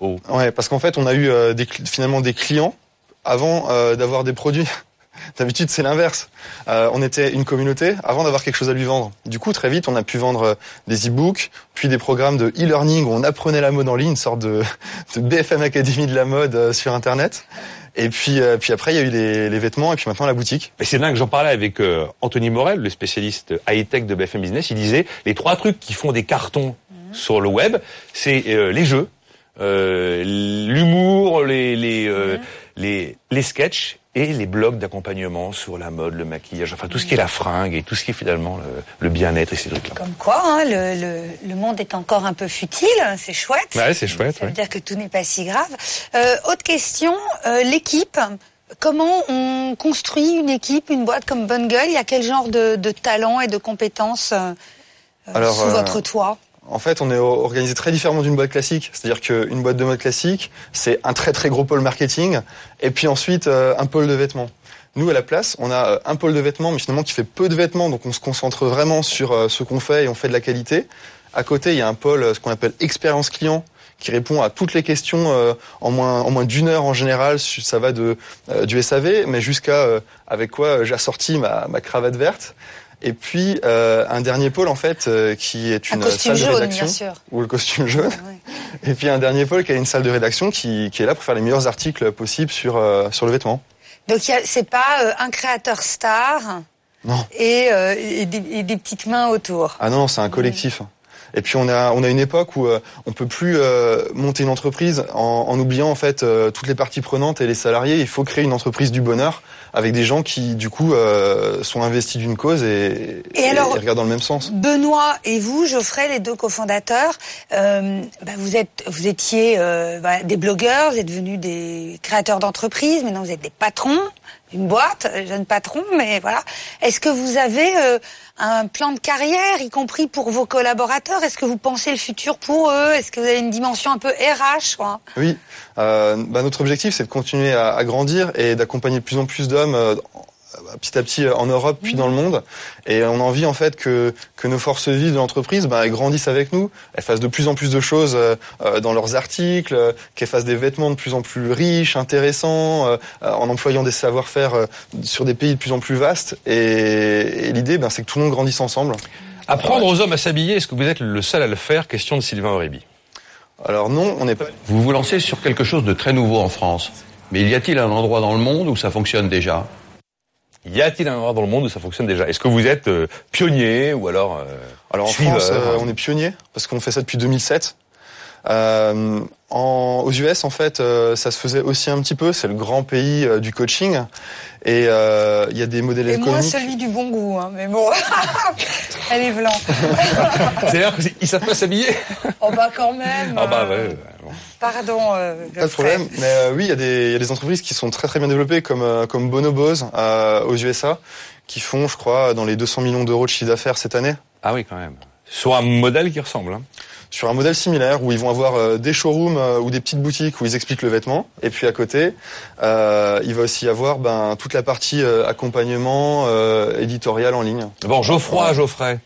Oh. Ouais, parce qu'en fait, on a eu euh, des, finalement des clients avant euh, d'avoir des produits. D'habitude, c'est l'inverse. Euh, on était une communauté avant d'avoir quelque chose à lui vendre. Du coup, très vite, on a pu vendre euh, des e-books, puis des programmes de e-learning où on apprenait la mode en ligne, une sorte de, de BFM Academy de la mode euh, sur Internet. Et puis, euh, puis après, il y a eu les, les vêtements et puis maintenant la boutique. Et c'est dingue, j'en parlais avec euh, Anthony Morel, le spécialiste high-tech de BFM Business. Il disait, les trois trucs qui font des cartons sur le web, c'est euh, les jeux, euh, l'humour, les, les, euh, les, les sketchs et les blogs d'accompagnement sur la mode, le maquillage, enfin tout ce qui est la fringue et tout ce qui est finalement le, le bien-être et ces trucs-là. Comme quoi, hein, le, le, le monde est encore un peu futile, c'est chouette. Ouais, c'est chouette. Ça veut ouais. dire que tout n'est pas si grave. Euh, autre question, euh, l'équipe. Comment on construit une équipe, une boîte comme Bonne Gueule Il y a quel genre de, de talent et de compétences euh, euh, Alors, sous euh, votre toit? En fait, on est organisé très différemment d'une boîte classique. C'est-à-dire qu'une boîte de mode classique, c'est un très très gros pôle marketing, et puis ensuite euh, un pôle de vêtements. Nous, à la place, on a euh, un pôle de vêtements, mais finalement qui fait peu de vêtements, donc on se concentre vraiment sur euh, ce qu'on fait et on fait de la qualité. À côté, il y a un pôle, ce qu'on appelle expérience client, qui répond à toutes les questions euh, en moins en moins d'une heure en général. Ça va de euh, du SAV, mais jusqu'à euh, avec quoi j'ai assorti ma, ma cravate verte. Et puis euh, un dernier pôle en fait euh, qui est Un une costume salle de jaune, rédaction bien sûr. ou le costume jaune. Et puis un dernier pôle qui a une salle de rédaction qui, qui est là pour faire les meilleurs articles possibles sur euh, sur le vêtement. Donc c'est pas euh, un créateur star Non. et, euh, et, des, et des petites mains autour. Ah non, c'est un collectif. Et puis on a on a une époque où euh, on peut plus euh, monter une entreprise en, en oubliant en fait euh, toutes les parties prenantes et les salariés. Il faut créer une entreprise du bonheur avec des gens qui du coup euh, sont investis d'une cause et, Et alors- regardent dans le même sens. Benoît et vous, Geoffrey, les deux cofondateurs, euh, bah, vous êtes, vous étiez euh, bah, des blogueurs, vous êtes devenus des créateurs d'entreprises, maintenant vous êtes des patrons d'une boîte, euh, jeunes patrons, mais voilà. Est-ce que vous avez euh, un plan de carrière, y compris pour vos collaborateurs? Est-ce que vous pensez le futur pour eux? Est-ce que vous avez une dimension un peu RH quoi? Oui, euh, bah, notre objectif c'est de continuer à, à grandir et d'accompagner de plus en plus d'hommes euh, petit à petit euh, en Europe puis dans le monde. Et on a envie en fait que, que nos forces vives de l'entreprise bah, elles grandissent avec nous, elles fassent de plus en plus de choses euh, euh, dans leurs articles, euh, qu'elles fassent des vêtements de plus en plus riches, intéressants, euh, en employant des savoir-faire euh, sur des pays de plus en plus vastes. Et, et l'idée ben, c'est que tout le monde grandisse ensemble. Apprendre aux hommes à s'habiller, est-ce que vous êtes le seul à le faire? Question de Sylvain Aurébi. Alors non, on n'est pas... Vous vous lancez sur quelque chose de très nouveau en France. Mais y a-t-il un endroit dans le monde où ça fonctionne déjà? Y a-t-il un endroit dans le monde où ça fonctionne déjà? Est-ce que vous êtes euh, pionnier ou alors euh, Alors en suiveur France, euh, on est pionnier parce qu'on fait ça depuis 2007. Euh, en, aux US, en fait, euh, ça se faisait aussi un petit peu. C'est le grand pays euh, du coaching, et euh, il y a des modèles Et moi, économiques. celui du bon goût, hein, mais bon, elle est blanc. C'est-à-dire qu'ils savent pas s'habiller? Oh bah quand même. Ah bah euh, ouais. Bon. Pardon. euh, Pas de problème. Mais euh, oui, il y, a des, il y a des entreprises qui sont très très bien développées, comme euh, comme Bonobos euh, aux USA, qui font, je crois, dans les 200 millions d'euros de chiffre d'affaires cette année. Ah oui, quand même. Sur un modèle qui ressemble. Hein. sur un modèle similaire où ils vont avoir euh, des showrooms euh, ou des petites boutiques où ils expliquent le vêtement. Et puis à côté, euh, il va aussi y avoir ben, toute la partie euh, accompagnement euh, éditorial en ligne. Bon, Geoffroy, Geoffrey.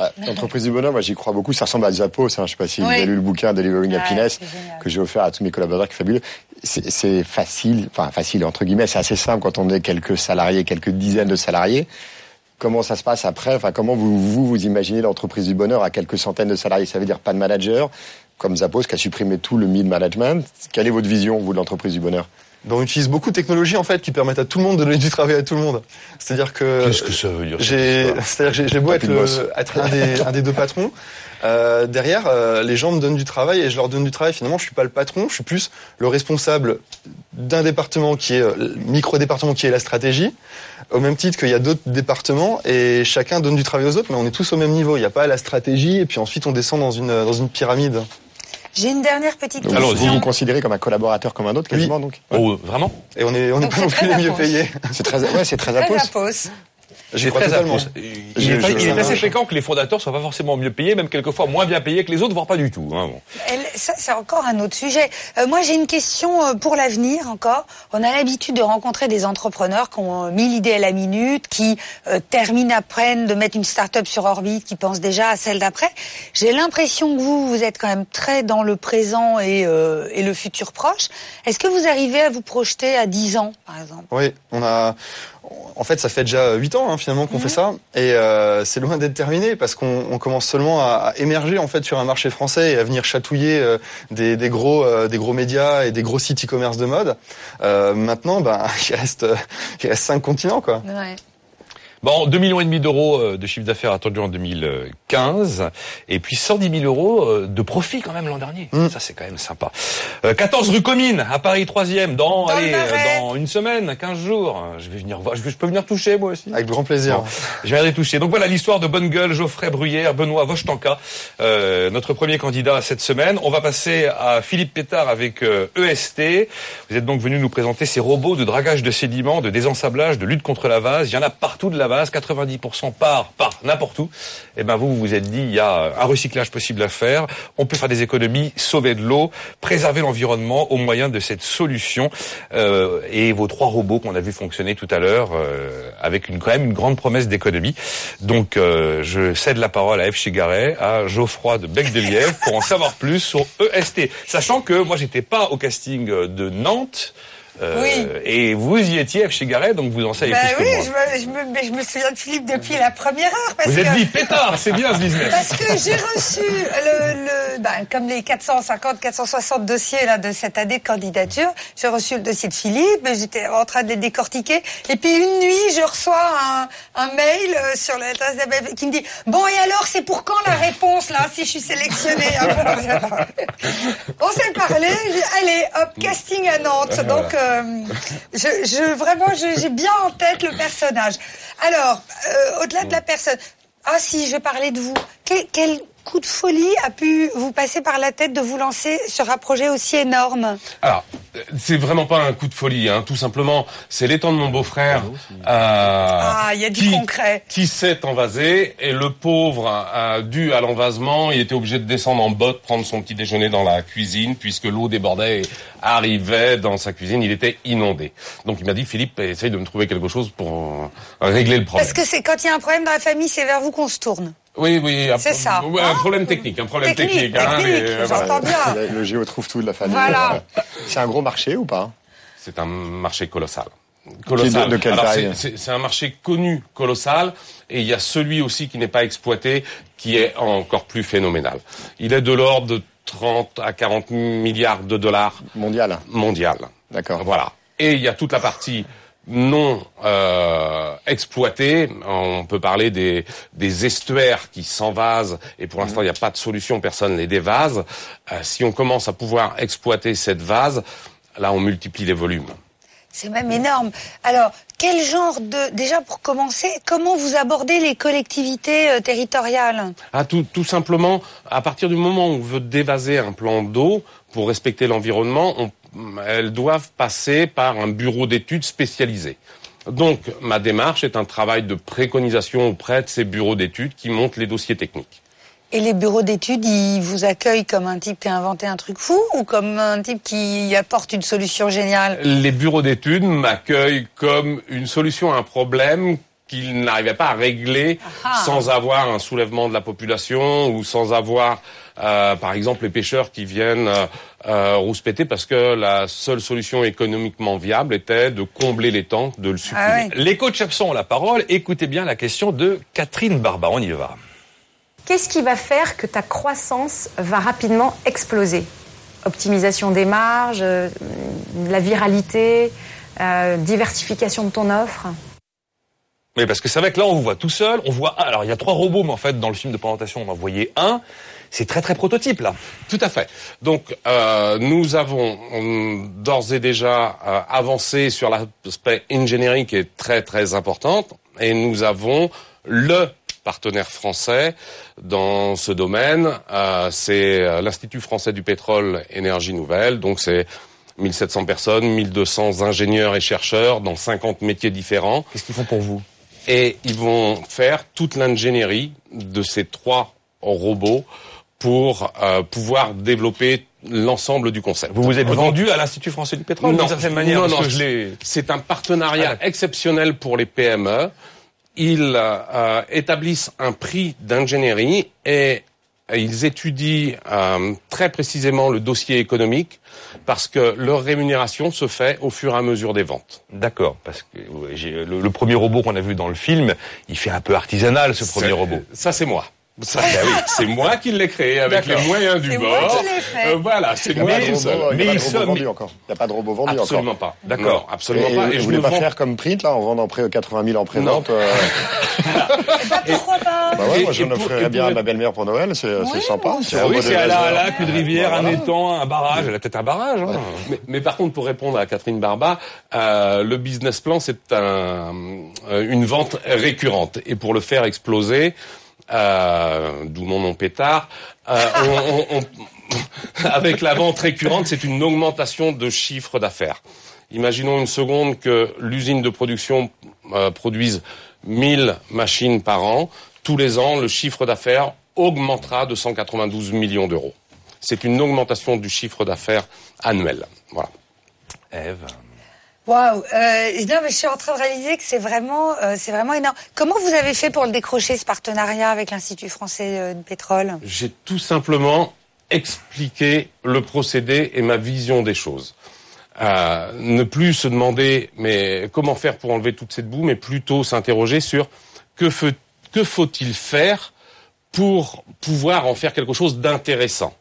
Ah, L'entreprise du bonheur, moi j'y crois beaucoup. Ça ressemble à Zappos. Hein. Je ne sais pas si vous avez lu le bouquin Delivering Happiness que j'ai offert à tous mes collaborateurs qui est fabuleux. C'est facile, enfin facile entre guillemets, c'est assez simple quand on est quelques salariés, quelques dizaines de salariés. Comment ça se passe après? Enfin, comment vous vous, vous imaginez l'entreprise du bonheur à quelques centaines de salariés? Ça veut dire pas de manager, comme Zappos qui a supprimé tout le mid management. Quelle est votre vision vous de l'entreprise du bonheur? On utilise beaucoup de technologies en fait qui permettent à tout le monde de donner du travail à tout le monde. C'est-à-dire que Qu'est-ce que ça veut dire j'ai, c'est-à-dire que j'ai, beau être, le- être un, des, un des deux patrons, euh, derrière euh, les gens me donnent du travail et je leur donne du travail. Finalement, je suis pas le patron, je suis plus le responsable d'un département qui est euh, le micro-département qui est la stratégie, au même titre qu'il y a d'autres départements et chacun donne du travail aux autres, mais on est tous au même niveau. Il n'y a pas la stratégie et puis ensuite on descend dans une dans une pyramide. J'ai une dernière petite donc, question. Vous vous considérez comme un collaborateur comme un autre quasiment donc Oh, vraiment? Et on est on n'est Donc pas non plus les mieux payés. C'est très, ouais, c'est très Très Zappos. Zappos. J'y Très totalement. Il, est, je- il est je- assez fréquent que les fondateurs soient pas forcément mieux payés, même quelquefois moins bien payés que les autres, voire pas du tout. hein, bon. Elle- ça, c'est encore un autre sujet. Euh, moi, j'ai une question euh, pour l'avenir encore. On a l'habitude de rencontrer des entrepreneurs qui ont euh, mille idées à la minute, qui euh, terminent, apprennent de mettre une start-up sur orbite, qui pensent déjà à celle d'après. J'ai l'impression que vous, vous êtes quand même très dans le présent et, euh, et le futur proche. Est-ce que vous arrivez à vous projeter à 10 ans, par exemple? Oui, on a. En fait, ça fait déjà huit ans hein, finalement qu'on fait ça, et euh, c'est loin d'être terminé parce qu'on on commence seulement à, à émerger en fait sur un marché français et à venir chatouiller euh, des, des gros euh, des gros médias et des gros sites e-commerce de mode. Euh, maintenant, ben il reste euh, il reste cinq continents quoi. Ouais. Bon, 2 millions et demi d'euros euh, de chiffre d'affaires attendu en 2015, et puis 110 000 euros euh, de profit quand même l'an dernier. Mm. Ça c'est quand même sympa. Euh, 14 rue Comine à Paris 3e dans, Dans le allez, euh, dans une semaine, 15 jours. Je vais venir voir. Je, je peux venir toucher moi aussi. Avec grand plaisir. Bon, je viendrai toucher. Donc voilà l'histoire de Bonne Gueule, Geoffrey Bruyère, Benoît Vochtanka, euh, notre premier candidat cette semaine. On va passer à Philippe Pétard avec euh, EST. Vous êtes donc venu nous présenter ces robots de dragage de sédiments, de désensablage, de lutte contre la vase. Il y en a partout de la vase, 90% par par n'importe où. Et ben vous vous vous êtes dit il y a un recyclage possible à faire. On peut faire des économies, sauver de l'eau, préserver l'environnement au moyen de cette solution. Euh, et vos trois robots qu'on a vu fonctionner tout à l'heure euh, avec une quand même une grande promesse d'économie. Donc euh, je cède la parole à F. Chigaret, à Geoffroy de Bec de Lièvre pour en savoir plus sur EST. Sachant que moi j'étais pas au casting de Nantes. Euh, Oui. Et vous y étiez, F. Chigaret, donc vous en savez Ben plus oui, que moi. je me, je, me, mais je me souviens de Philippe depuis la première heure. Parce Vous êtes dit pétard, c'est bien ce business. Parce que j'ai reçu le, le ben, comme les 450, 460 dossiers là de cette année de candidature, j'ai reçu le dossier de Philippe, j'étais en train de les décortiquer, et puis une nuit je reçois un, un mail euh, sur l'adresse d'Abel qui me dit bon et alors c'est pour quand la réponse là si je suis sélectionnée Ah On s'est parlé, j'ai allez hop casting à Nantes, donc euh, je vraiment j'ai bien en tête le personnage. Alors euh, au-delà de la personne. Ah si, je parler de vous. Coup de folie a pu vous passer par la tête de vous lancer sur un projet aussi énorme Alors, euh, c'est vraiment pas un coup de folie, hein. tout simplement, c'est l'étang de mon beau-frère euh, Ah, il y a du qui, concret. qui s'est envasé et le pauvre, a dû à l'envasement, il était obligé de descendre en botte, prendre son petit déjeuner dans la cuisine puisque l'eau débordait et arrivait dans sa cuisine, il était inondé. Donc il m'a dit Philippe, essaye de me trouver quelque chose pour euh, régler le problème. Parce que c'est quand il y a un problème dans la famille, c'est vers vous qu'on se tourne. Oui, oui. C'est ça. ouais, un problème technique, un problème Technique, technique. hein, technique, mais, euh, j'entends voilà. bien. Le, géo trouve tout de la famille. Voilà. Euh, C'est un gros marché ou pas? C'est un marché colossal. Est de- de quelle Alors, c'est un marché connu, colossal, et il y a celui aussi qui n'est pas exploité, qui est encore plus phénoménal. Il est de l'ordre de 30 à 40 milliards de dollars mondial. Mondial. D'accord. Voilà. Et il y a toute la partie non euh, exploitée. On peut parler des, des estuaires qui s'envasent et pour l'instant il n'y a pas de solution, personne les dévase. Euh, si on commence à pouvoir exploiter cette vase, là on multiplie les volumes. C'est même énorme. Alors, quel genre de... Déjà, pour commencer, comment vous abordez les collectivités euh, territoriales? Ah, tout, tout simplement, à partir du moment où on veut dévaser un plan d'eau pour respecter l'environnement, on- elles doivent passer par un bureau d'études spécialisé. Donc, ma démarche est un travail de préconisation auprès de ces bureaux d'études qui montent les dossiers techniques. Et les bureaux d'études, ils vous accueillent comme un type qui a inventé un truc fou ou comme un type qui apporte une solution géniale? Les bureaux d'études m'accueillent comme une solution à un problème qu'ils n'arrivaient pas à régler Ah. sans avoir un soulèvement de la population ou sans avoir, euh, par exemple, les pêcheurs qui viennent euh, euh, rouspéter parce que la seule solution économiquement viable était de combler les temps, de le supprimer. Les coachs absents ont la parole. Écoutez bien la question de Catherine Barba. On y va. Qu'est-ce qui va faire que ta croissance va rapidement exploser? Optimisation des marges, euh, la viralité, euh, diversification de ton offre? Oui, parce que c'est vrai que là, on vous voit tout seul. On voit un. Alors, il y a trois robots, mais en fait, dans le film de présentation, on en voyait un. C'est très, très prototype, là. Tout à fait. Donc, euh, nous avons d'ores et déjà euh, avancé sur l'aspect ingénierie qui est très, très importante. Et nous avons le partenaire français dans ce domaine. Euh, c'est euh, l'Institut français du pétrole énergie nouvelle. Donc, c'est 1700 personnes, 1200 ingénieurs et chercheurs dans 50 métiers différents. Qu'est-ce qu'ils font pour vous? Et ils vont faire toute l'ingénierie de ces trois robots pour euh, pouvoir développer l'ensemble du concept. Vous vous êtes vendu à l'Institut français du pétrole, non, d'une certaine manière, non, non, que je l'ai- c'est un partenariat exceptionnel pour les PME. Ils euh, établissent un prix d'ingénierie et ils étudient euh, très précisément le dossier économique parce que leur rémunération se fait au fur et à mesure des ventes. D'accord, parce que ouais, le, le premier robot qu'on a vu dans le film, il fait un peu artisanal, ce premier robot. Ça, c'est moi. Ça, ben oui, c'est moi qui l'ai créé avec les moyens du C'est moi bord. qui l'ai fait. Euh, voilà, c'est Il n'y a moi pas de tout robot, seul. il y a pas de robot vendu encore. Il n'y a pas de robot vendu encore. Absolument pas. D'accord, absolument et, pas. Et, je voulez me pas vends- faire comme print là, en vendant près 80 000 en présente euh, Pourquoi pas Bah ouais, moi j'en offrirais bien pour- à ma belle-mère pour Noël, c'est sympa. Ah oui, des c'est à la, à la de rivière, un étang, un barrage. Elle a peut-être un barrage. hein. Mais, mais par contre, pour répondre à Catherine Barba, euh, le business plan, c'est un, euh, une vente récurrente. Et pour le faire exploser, euh, d'où mon nom pétard, euh, on- on- on- avec la vente récurrente, c'est une augmentation de chiffre d'affaires. Imaginons une seconde que l'usine de production euh, produise 1000 machines par an. Tous les ans, le chiffre d'affaires augmentera de 192 millions d'euros. C'est une augmentation du chiffre d'affaires annuel. Voilà. Eve. Waouh euh, Non, mais je suis en train de réaliser que c'est vraiment, euh, c'est vraiment énorme. Comment vous avez fait pour le décrocher ce partenariat avec l'Institut français euh, de pétrole? J'ai tout simplement expliqué le procédé et ma vision des choses. Euh, ne plus se demander mais comment faire pour enlever toute cette boue, mais plutôt s'interroger sur que, faut-il faire pour pouvoir en faire quelque chose d'intéressant?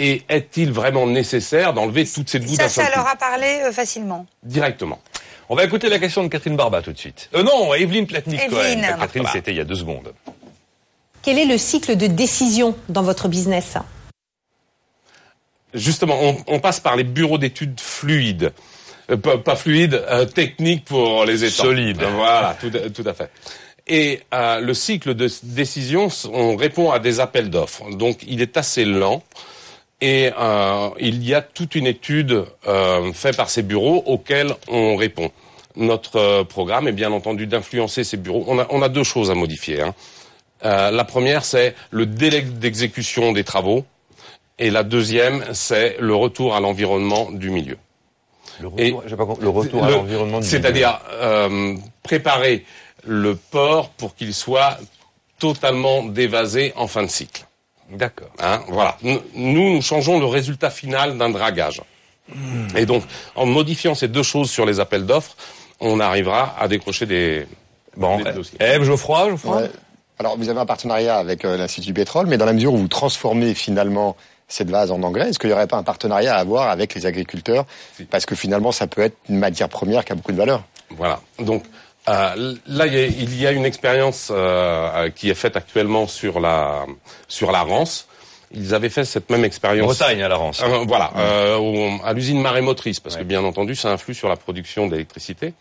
Et est-il vraiment nécessaire d'enlever toute cette boue Ça, d'un ça leur a parlé euh, facilement. Directement. On va écouter la question de Catherine Barba tout de suite. Euh, non, Evelyne Platnik-Cohen. Evelyne. Catherine, c'était il y a deux secondes. Quel est le cycle de décision dans votre business Justement, on, on passe par les bureaux d'études fluides. Euh, pas, pas fluides, euh, techniques pour les étangs. Solide. Euh, Voilà, tout, à- tout à fait. Et euh, le cycle de décision, on répond à des appels d'offres. Donc, il est assez lent. Et euh, il y a toute une étude euh, faite par ces bureaux auxquels on répond. Notre euh, programme est bien entendu d'influencer ces bureaux. On a, on a deux choses à modifier. hein. Euh, la première, c'est le délai d'exécution des travaux. Et la deuxième, c'est le retour à l'environnement du milieu. Le retour, j'ai pas compris, le retour à Le- l'environnement du C'est-à-dire euh, préparer le port pour qu'il soit totalement dévasé en fin de cycle. D'accord. Hein, voilà. Nous, nous changeons le résultat final d'un dragage. Et donc, en modifiant ces deux choses sur les appels d'offres, on arrivera à décrocher des, bon, des dossiers. Eve, Geoffroy, Geoffroy Ouais. Alors, vous avez un partenariat avec euh, l'Institut Pétrole, mais dans la mesure où vous transformez finalement cette vase en engrais, est-ce qu'il n'y aurait pas un partenariat à avoir avec les agriculteurs? Parce que finalement, ça peut être une matière première qui a beaucoup de valeur. Voilà. Donc euh, là, il y, a, il y a une expérience euh, qui est faite actuellement sur la sur la Rance. Ils avaient fait cette même expérience. Bretagne, à la Rance. Euh, voilà, euh, à l'usine marémotrice, parce que bien entendu, ça influe sur la production d'électricité.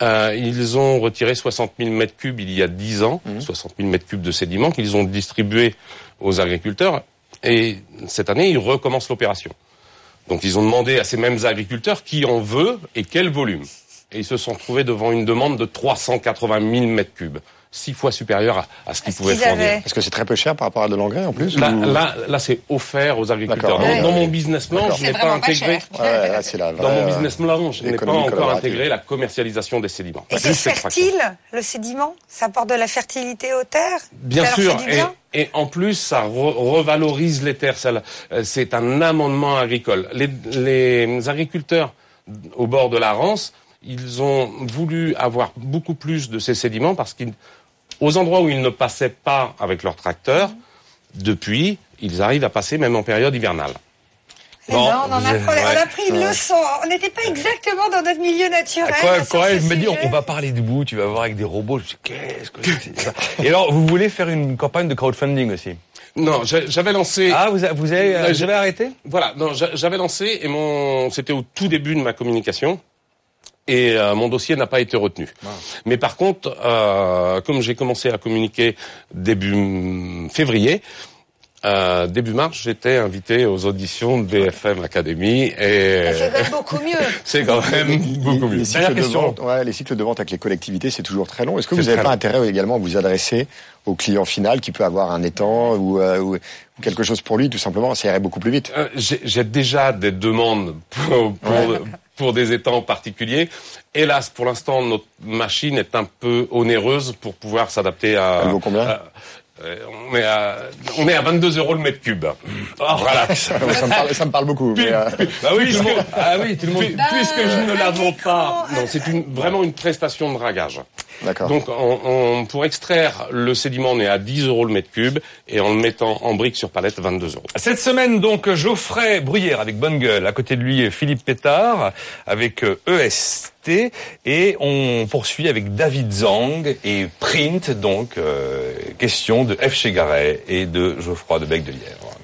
Euh, ils ont retiré 60 000 mètres cubes il y a 10 ans, 60 000 mètres cubes de sédiments qu'ils ont distribués aux agriculteurs. Et cette année, ils recommencent l'opération. Donc ils ont demandé à ces mêmes agriculteurs qui en veut et quel volume. Et ils se sont trouvés devant une demande de 380 000 mètres cubes six fois supérieur à, à ce qu'ils pouvaient qu'ils fournir. avaient Est-ce que c'est très peu cher par rapport à de l'engrais en plus Là, ou- là, là, c'est offert aux agriculteurs. D'accord. Dans, Ouais. dans mon business plan, je n'ai pas intégré. Ouais, là, Dans mon business plan, je n'ai pas encore intégré la commercialisation des sédiments. Et c'est fertile, le sédiment? Ça apporte de la fertilité aux terres? Bien Ça leur sûr, fait du et, bien? et en plus, ça re- revalorise les terres. C'est un amendement agricole. Les, les agriculteurs au bord de la Rance, ils ont voulu avoir beaucoup plus de ces sédiments parce qu'aux endroits où ils ne passaient pas avec leur tracteur, depuis, ils arrivent à passer même en période hivernale. Ben, on, en a, vous on a- êtes- on a ouais. pris une leçon. On n'était pas exactement dans notre milieu naturel. Quoi, là, sur Coralie ce me dit, on, va parler du bout, tu vas voir avec des robots. Je dis, qu'est-ce que c'est ça? Et alors, vous voulez faire une campagne de crowdfunding aussi? Non, j'a- j'avais lancé. Ah, vous, avez, Euh, euh, arrêté? Voilà, non, j'a- j'avais lancé et mon, c'était au tout début de ma communication. Et euh, mon dossier n'a pas été retenu. Mais par contre, euh, comme j'ai commencé à communiquer début février, euh, début mars, j'étais invité aux auditions de BFM Academy et C'est quand même beaucoup mieux. c'est quand même beaucoup mieux. Les cycles, de vente, ouais, les cycles de vente avec les collectivités, c'est toujours très long. Est-ce que vous n'avez pas long. intérêt également à vous adresser au client final qui peut avoir un étang ou, euh, ou- ou quelque chose pour lui, tout simplement Ça irait beaucoup plus vite? Euh, J'ai déjà des demandes pour, pour, pour des étangs particuliers. Hélas, pour l'instant, notre machine est un peu onéreuse pour pouvoir s'adapter à. Elle vaut combien à- euh, on, est à, on est à 22 euros le mètre cube. voilà. ça, me parle, ça me parle beaucoup. Mais, euh, Bah oui, tout le monde. Ah oui, tout le monde. Puis- Puisque je ne la vends pas, non, c'est une, vraiment une prestation de dragage. Donc, on, on- pour extraire le sédiment, on est à 10 euros le mètre cube, et en le mettant en briques sur palette, 22 euros. Cette semaine, donc, Geoffrey Bruyère avec Bonne Gueule. À côté de lui, Philippe Pétard avec euh, EST. Et on poursuit avec David Zang et Print, donc, euh, question de F. Chegaray et de Geoffroy de Bec de Lièvre.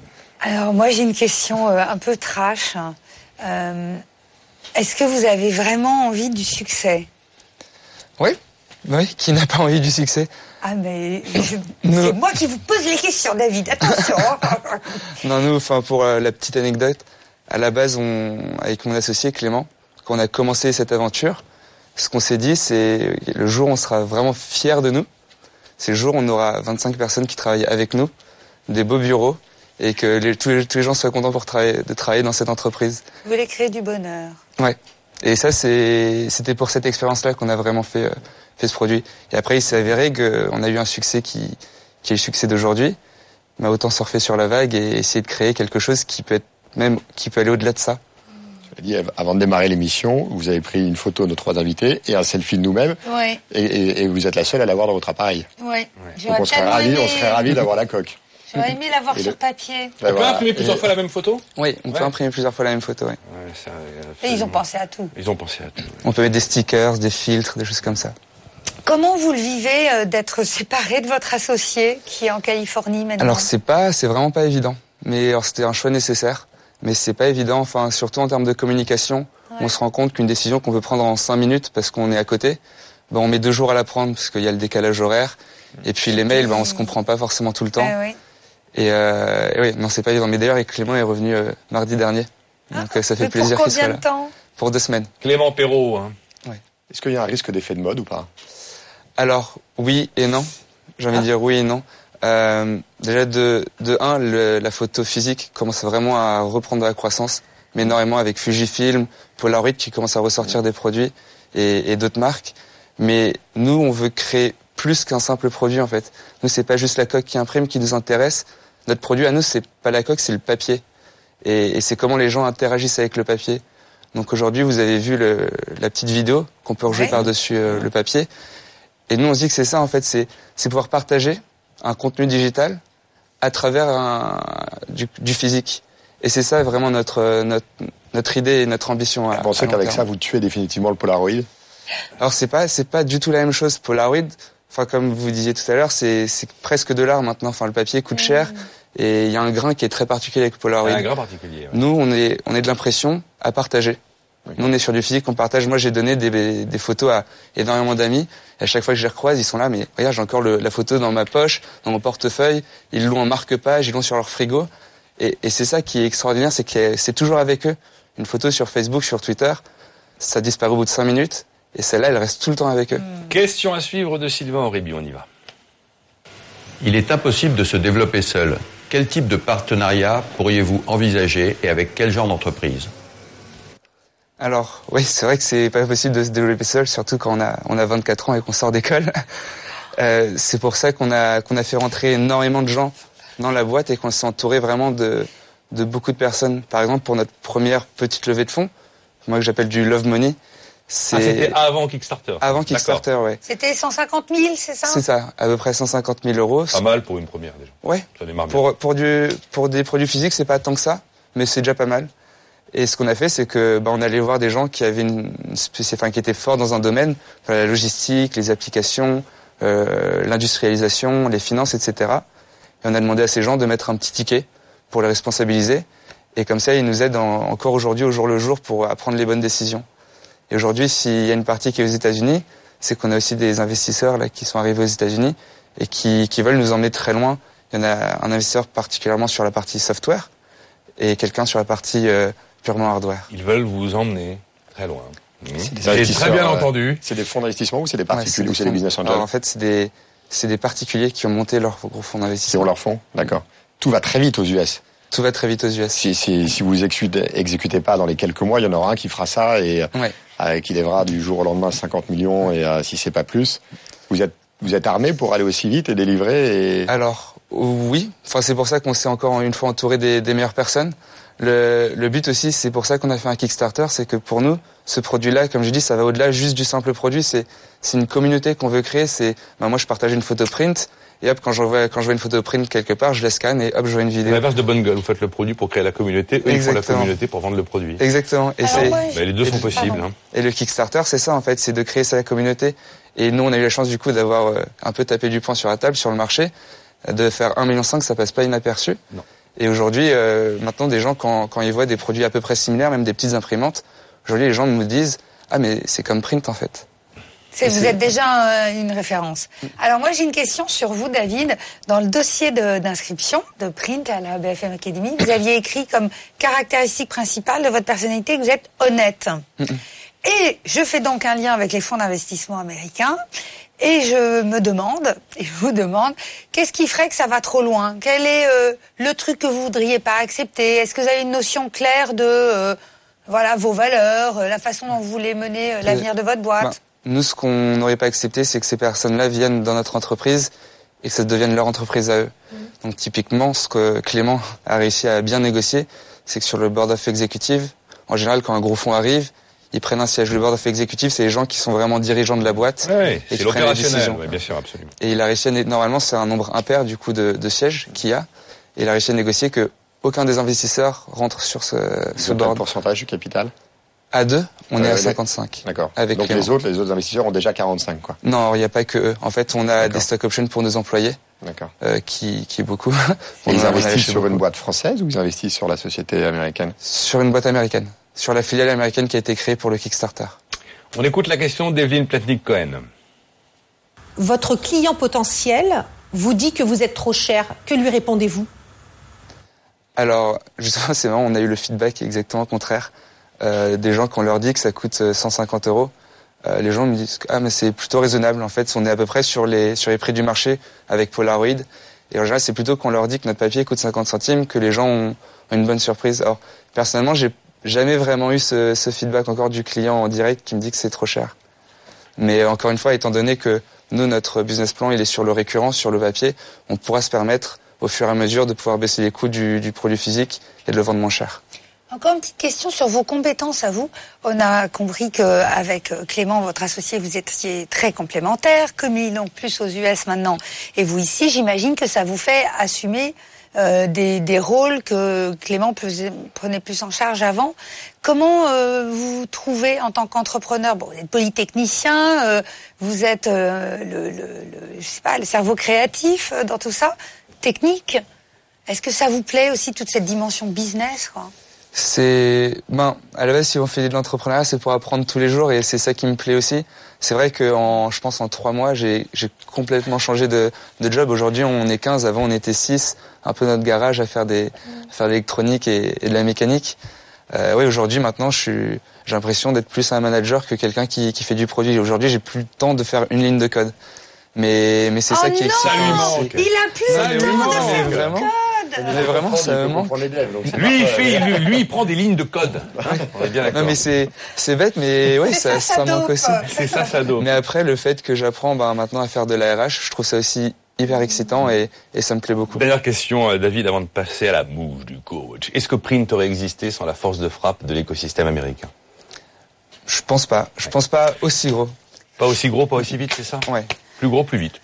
Alors moi j'ai une question euh, un peu trash. Euh, Est-ce que vous avez vraiment envie du succès? Oui, oui, qui n'a pas envie du succès Ah mais c'est moi qui vous pose les questions David, attention. Non, nous, enfin, pour euh, la petite anecdote, à la base, on, avec mon associé Clément, quand on a commencé cette aventure, ce qu'on s'est dit, c'est le jour où on sera vraiment fiers de nous, c'est le jour où on aura 25 personnes qui travaillent avec nous, des beaux bureaux, et que les- tous, les, tous les gens soient contents pour travailler, de travailler dans cette entreprise. vous voulez créer du bonheur. Ouais. Et ça, c'était pour cette expérience-là qu'on a vraiment fait, euh, fait ce produit. Et après, il s'est avéré qu'on a eu un succès qui, qui est le succès d'aujourd'hui. Mais autant surfer sur la vague et essayer de créer quelque chose qui peut être même, qui peut aller au-delà de ça. dit, avant de démarrer l'émission, vous avez pris une photo de nos trois invités et un selfie de nous-mêmes, et, et- et vous êtes la seule à l'avoir dans votre appareil. oui. Donc on serait ravis, on serait ravis d'avoir la coque. J'aurais aimé l'avoir sur le- papier. Ben voilà. Et- fois la même photo? Oui, on peut imprimer plusieurs fois la même photo. ouais. Et ils ont pensé à tout. Ils ont pensé à tout. On peut mettre des stickers, des filtres, des choses comme ça. Comment vous le vivez euh, d'être séparé de votre associé qui est en Californie maintenant? Alors c'est pas, c'est vraiment pas évident. Mais alors, c'était un choix nécessaire. Mais c'est pas évident. Enfin, surtout en termes de communication, on se rend compte qu'une décision qu'on peut prendre en cinq minutes parce qu'on est à côté, ben on met deux jours à la prendre parce qu'il y a le décalage horaire. Et puis les mails, ben on se comprend pas forcément tout le temps. Ah oui. Et, euh, et oui, non, c'est pas évident. Mais d'ailleurs, Clément est revenu euh, mardi dernier. Donc euh, ça fait Mais plaisir pour qu'il soit combien de temps? Pour deux semaines. Clément Perrault. Hein. Est-ce qu'il y a un risque d'effet de mode ou pas? Alors, oui et non. J'ai envie de dire oui et non. Euh, déjà, de, de un, le- la photo physique commence vraiment à reprendre la croissance, mais énormément avec Fujifilm, Polaroid qui commence à ressortir des produits et, et d'autres marques. Mais nous, on veut créer plus qu'un simple produit, en fait. Nous, c'est pas juste la coque qui imprime qui nous intéresse. Notre produit à nous, c'est pas la coque, c'est le papier. Et, et c'est comment les gens interagissent avec le papier. Donc aujourd'hui, vous avez vu le- la petite vidéo qu'on peut rejouer Ouais. par-dessus euh, le papier. Et nous, on se dit que c'est ça, en fait, c'est c'est pouvoir partager un contenu digital à travers un, du, du physique. Et c'est ça vraiment notre, notre, notre idée et notre ambition. Vous pensez qu'avec ça, vous tuez définitivement le Polaroid? Alors c'est pas c'est pas du tout la même chose. Polaroid, enfin comme vous disiez tout à l'heure, c'est c'est presque de l'art maintenant. Enfin le papier coûte cher et il y a un grain qui est très particulier avec Polaroid. Un grand particulier. ouais. Nous, on est, on est de l'impression à partager. Nous, on est sur du physique, on partage. Moi, j'ai donné des, des photos à énormément d'amis. Et à chaque fois que je les recroise, ils sont là, mais regarde, j'ai encore le- la photo dans ma poche, dans mon portefeuille. Ils l'ont en marque-page, ils l'ont sur leur frigo. Et, et c'est ça qui est extraordinaire, c'est que c'est toujours avec eux. Une photo sur Facebook, sur Twitter, ça disparaît au bout de cinq minutes. Et celle-là, elle reste tout le temps avec eux. Question à suivre de Sylvain Aurébi, on y va. Il est impossible de se développer seul. Quel type de partenariat pourriez-vous envisager et avec quel genre d'entreprise? Alors, oui, c'est vrai que c'est pas possible de se développer seul, surtout quand on a, on a 24 ans et qu'on sort d'école. Euh, c'est pour ça qu'on a, qu'on a fait rentrer énormément de gens dans la boîte et qu'on s'est entouré vraiment de, de beaucoup de personnes. Par exemple, pour notre première petite levée de fonds, moi que j'appelle du Love Money, c'est Ah, c'était avant Kickstarter. avant Kickstarter, ouais. C'était 150 000, c'est ça? C'est ça, à peu près 150 000 euros. Pas mal pour une première déjà. Ouais. Ça démarre bien. Pour, pour, du, pour des produits physiques, c'est pas tant que ça, mais c'est déjà pas mal. Et ce qu'on a fait, c'est que bah, on allait voir des gens qui avaient une, enfin, qui étaient forts dans un domaine, enfin, la logistique, les applications, euh, l'industrialisation, les finances, etc. Et on a demandé à ces gens de mettre un petit ticket pour les responsabiliser. Et comme ça, ils nous aident en- encore aujourd'hui, au jour le jour, pour prendre les bonnes décisions. Et aujourd'hui, s'il y a une partie qui est aux États-Unis, c'est qu'on a aussi des investisseurs là qui sont arrivés aux États-Unis et qui, qui veulent nous emmener très loin. Il y en a un investisseur particulièrement sur la partie software et quelqu'un sur la partie euh, purement hardware. Ils veulent vous emmener très loin. Mmh. des J'ai investisseurs, très bien entendu. C'est des fonds d'investissement ou c'est des Ouais, particuliers ou c'est des business angels Alors, en fait, c'est des, c'est des particuliers qui ont monté leur gros fonds Qui ont d'investissement. leur fonds D'accord. Tout va très vite aux US. Tout va très vite aux US. Si, si, si vous exécutez, exécutez pas dans les quelques mois, il y en aura un qui fera ça et Ouais. euh, qui lèvera du jour au lendemain 50 millions et euh, si c'est pas plus. Vous êtes, vous êtes armé pour aller aussi vite et délivrer et... Alors oui, enfin c'est pour ça qu'on s'est encore une fois entouré des, des meilleures personnes. Le, le but aussi, c'est pour ça qu'on a fait un Kickstarter, c'est que pour nous, ce produit-là, comme je dis, ça va au-delà juste du simple produit. C'est c'est une communauté qu'on veut créer. C'est bah, moi, je partage une photo print et hop, quand je vois quand je vois une photo print quelque part, je la scanne et hop, je vois une vidéo. l'inverse de bonne gueule. Vous faites le produit pour créer la communauté. Eux, ils font la communauté pour vendre le produit. Exactement. Et c'est Mais les deux Et sont le- possibles. hein. Et le Kickstarter, c'est ça en fait, c'est de créer sa communauté. Et nous, on a eu la chance du coup d'avoir euh, un peu tapé du poing sur la table, sur le marché, de faire 1,5 million, ça passe pas inaperçu. Non. Et aujourd'hui, euh, maintenant, des gens, quand, quand ils voient des produits à peu près similaires, même des petites imprimantes, aujourd'hui, les gens me disent Ah, mais c'est comme print en fait. Vous êtes déjà euh, une référence. Alors moi j'ai une question sur vous David. Dans le dossier de- d'inscription de, print à la BFM Academy, vous aviez écrit comme caractéristique principale de votre personnalité que vous êtes honnête. Et je fais donc un lien avec les fonds d'investissement américains et je me demande, et je vous demande, qu'est-ce qui ferait que ça va trop loin? Quel est euh, le truc que vous voudriez pas accepter? Est-ce que vous avez une notion claire de euh, voilà vos valeurs, euh, la façon dont vous voulez mener euh, l'avenir de votre boîte? Ben, nous, ce qu'on n'aurait pas accepté, c'est que ces personnes-là viennent dans notre entreprise et que ça devienne leur entreprise à eux. Donc typiquement, ce que Clément a réussi à bien négocier, c'est que sur le board of executive, en général, quand un gros fonds arrive, ils prennent un siège. Le board of executive, c'est les gens qui sont vraiment dirigeants de la boîte. Ouais, et c'est qui prennent les décisions. Ouais, bien sûr, absolument. Et il a réussi à, né- normalement, c'est un nombre impair du coup de, de sièges qu'il y a. Et il a réussi à négocier que aucun des investisseurs rentre sur ce, ce ont quel board. pourcentage du capital? À deux, on est Euh, à les- 55. D'accord. Avec Donc Clément. les autres, les autres investisseurs ont déjà 45 quoi. Non, il n'y a pas que eux. En fait, on a des stock options pour nos employés, D'accord. euh, qui, qui est beaucoup. Et On ils investissent sur une boîte française ou ils investissent sur la société américaine? Sur une boîte américaine. Sur la filiale américaine qui a été créée pour le Kickstarter. On écoute la question d'Evelyne Platnik-Cohen. Votre client potentiel vous dit que vous êtes trop cher. Que lui répondez-vous? Alors, justement, c'est marrant, on a eu le feedback exactement contraire. Euh, des gens, quand on leur dit que ça coûte euh, 150 euros, euh, les gens me disent ah mais c'est plutôt raisonnable. En fait, on est à peu près sur les sur les prix du marché avec Polaroid. Et en général, c'est plutôt qu'on leur dit que notre papier coûte 50 centimes que les gens ont, ont une bonne surprise. Alors, personnellement, j'ai jamais vraiment eu ce, feedback encore du client en direct qui me dit que c'est trop cher. Mais encore une fois, étant donné que nous, notre business plan, il est sur le récurrent, sur le papier, on pourra se permettre au fur et à mesure de pouvoir baisser les coûts du, du produit physique et de le vendre moins cher. Encore une petite question sur vos compétences à vous. On a compris qu'avec Clément, votre associé, vous étiez très complémentaires, comme ils donc plus aux US maintenant. Et vous ici, j'imagine que ça vous fait assumer euh, des, des rôles que Clément prenait plus en charge avant. Comment euh, vous trouvez en tant qu'entrepreneur? Bon, vous êtes polytechnicien, euh, vous êtes euh, le, le, le- je sais pas, le cerveau créatif euh, dans tout ça, technique. Est-ce que ça vous plaît aussi toute cette dimension business quoi? C'est, ben, à la base, si on fait de l'entrepreneuriat, c'est pour apprendre tous les jours et c'est ça qui me plaît aussi. C'est vrai que, en, je pense, en trois mois, j'ai, j'ai complètement changé de, de job. Aujourd'hui, on est 15, avant, on était 6, un peu notre garage à faire des, à faire de l'électronique et, et de la mécanique. Euh, oui, aujourd'hui, maintenant, je suis, j'ai l'impression d'être plus un manager que quelqu'un qui, qui fait du produit. Aujourd'hui, j'ai plus le temps de faire une ligne de code. Mais, mais c'est Oh ça qui est Il a plus le temps de faire du code. Mais vraiment, ça me manque. Lui, il fait, lui, lui, il prend des lignes de code. On est bien d'accord. Non mais c'est c'est bête mais ouais ça, ça, ça ça manque aussi. C'est ça, ça dope. Mais après le fait que j'apprends bah, maintenant à faire de la RH, je trouve ça aussi hyper excitant et, et ça me plaît beaucoup. Dernière question, euh, David, avant de passer à la mouche du coach. Est-ce que Print aurait existé sans la force de frappe de l'écosystème américain? Je pense pas. Je pense pas aussi gros. Pas aussi gros, pas aussi vite, c'est ça? Ouais. Plus gros, plus vite.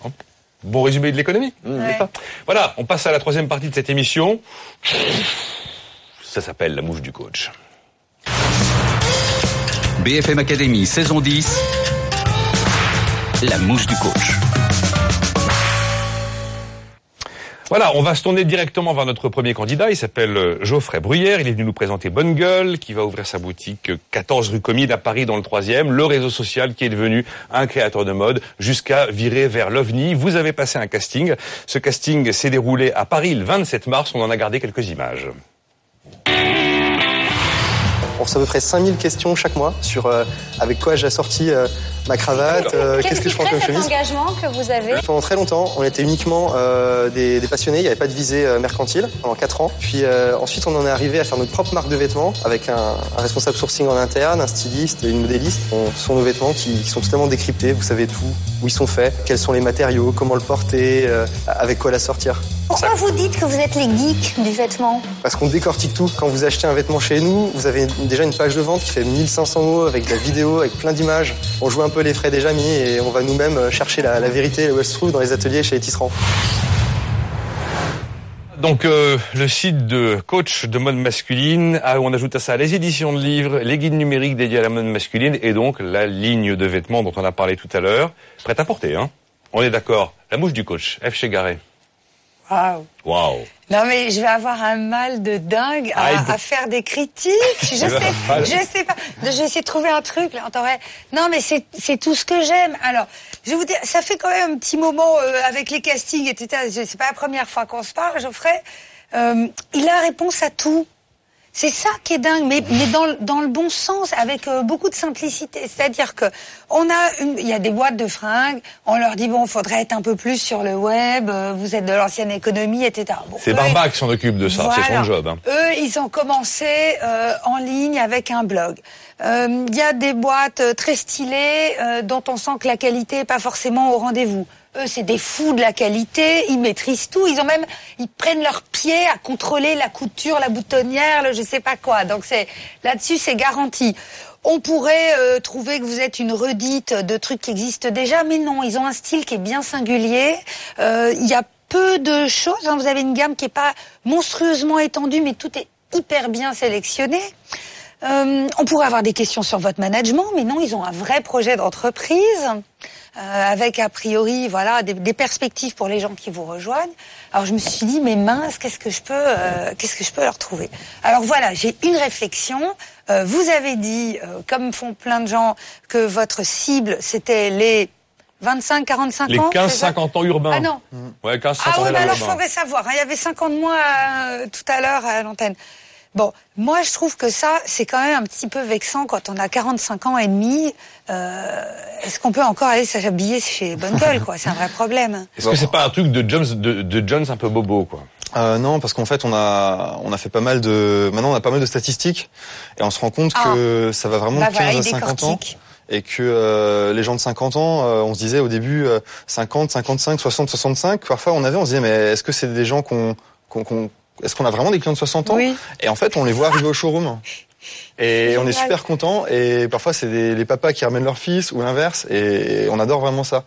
Bon résumé de l'économie. pas Voilà, on passe à la troisième partie de cette émission. Ça s'appelle la mouche du coach. BFM Academy, saison 10. La mouche du coach. Voilà, on va se tourner directement vers notre premier candidat. Il s'appelle euh, Geoffrey Bruyère. Il est venu nous présenter Bonne Gueule, qui va ouvrir sa boutique euh, 14 rue Comide à Paris dans le troisième. Le réseau social qui est devenu un créateur de mode jusqu'à virer vers l'OVNI. Vous avez passé un casting. Ce casting s'est déroulé à Paris le 27 mars. On en a gardé quelques images. On reçoit à peu près 5000 questions chaque mois sur euh, avec quoi j'ai assorti euh, ma cravate, euh, qu'est-ce que je prends comme cet chemise. engagement que vous avez Pendant très longtemps, on était uniquement euh, des, des passionnés, il n'y avait pas de visée euh, mercantile pendant 4 ans. Puis euh, ensuite, on en est arrivé à faire notre propre marque de vêtements avec un, un responsable sourcing en interne, un styliste et une modéliste. On, ce sont nos vêtements qui, qui sont totalement décryptés, vous savez tout, où ils sont faits, quels sont les matériaux, comment le porter, euh, avec quoi la sortir. Pourquoi vous dites que vous êtes les geeks du vêtement Parce qu'on décortique tout. Quand vous achetez un vêtement chez nous, vous avez déjà une page de vente qui fait 1500 mots avec de la vidéo, avec plein d'images. On joue un peu les frais déjà mis et on va nous-mêmes chercher la, la vérité où elle se trouve dans les ateliers chez les tisserands. Donc euh, le site de coach de mode masculine, ah, on ajoute à ça les éditions de livres, les guides numériques dédiés à la mode masculine et donc la ligne de vêtements dont on a parlé tout à l'heure. Prête à porter, hein On est d'accord. La mouche du coach, F. Chegaré. Waouh. Waouh. Non mais je vais avoir un mal de dingue à, faire des critiques. Je sais, je sais pas. Je vais essayer de trouver un truc là. Non mais c'est tout ce que j'aime. Alors je vais vous dire, ça fait quand même un petit moment euh, avec les castings etc. C'est pas la première fois qu'on se parle, Geoffrey. Euh, il a réponse à tout. C'est ça qui est dingue, mais, mais dans, le- dans le bon sens, avec euh, beaucoup de simplicité. C'est-à-dire que on a, une, il y a des boîtes de fringues. On leur dit bon, faudrait être un peu plus sur le web. euh, vous êtes de l'ancienne économie, etc. Bon, C'est Barba qui s'en occupe de ça, c'est son job. Hein. Eux, ils ont commencé euh, en ligne avec un blog. Euh, Il y a des boîtes euh, très stylées euh, dont on sent que la qualité est pas forcément au rendez-vous. Eux, c'est des fous de la qualité, ils maîtrisent tout. Ils ont même, ils prennent leurs pieds à contrôler la couture, la boutonnière, le je sais pas quoi. Donc c'est là-dessus, c'est garanti. On pourrait euh, trouver que vous êtes une redite de trucs qui existent déjà, mais non, ils ont un style qui est bien singulier. Euh, Il y a peu de choses. hein. Vous avez une gamme qui est pas monstrueusement étendue, mais tout est hyper bien sélectionné. Euh, on pourrait avoir des questions sur votre management, mais non, ils ont un vrai projet d'entreprise avec a priori voilà des, des perspectives pour les gens qui vous rejoignent. Alors je me suis dit mais mince, qu'est-ce que je peux euh, qu'est-ce que je peux leur trouver? Alors voilà, j'ai une réflexion. Euh, vous avez dit, euh, comme font plein de gens, que votre cible c'était les 25, 45 Les ans. c'est ça? 15-50 ans urbains. Ah non. Ouais, 15-50 Ah ans oui, mais alors je faudrait savoir. hein. Il y avait 50 mois euh, tout à l'heure à l'antenne. Bon, moi je trouve que ça, c'est quand même un petit peu vexant quand on a 45 ans et demi. Euh, Est-ce qu'on peut encore aller s'habiller chez Bonne Gueule, quoi? C'est un vrai problème. Est-ce que c'est pas un truc de Jones, de, de Jones un peu bobo, quoi? Euh, non, parce qu'en fait, on a, on a fait pas mal de, maintenant on a pas mal de statistiques et on se rend compte que ça va vraiment Bah de 15 voilà, il à 50 ans. Et que euh, les gens de 50 ans, euh, on se disait au début euh, 50, 55, 60, 65. Parfois, on avait, on se disait, mais est-ce que c'est des gens qu'on, qu'on, qu'on- est-ce qu'on a vraiment des clients de 60 ans Et en fait, on les voit arriver au showroom. Et on est super content. Et parfois, c'est les papas qui ramènent leur fils ou l'inverse. Et on adore vraiment ça.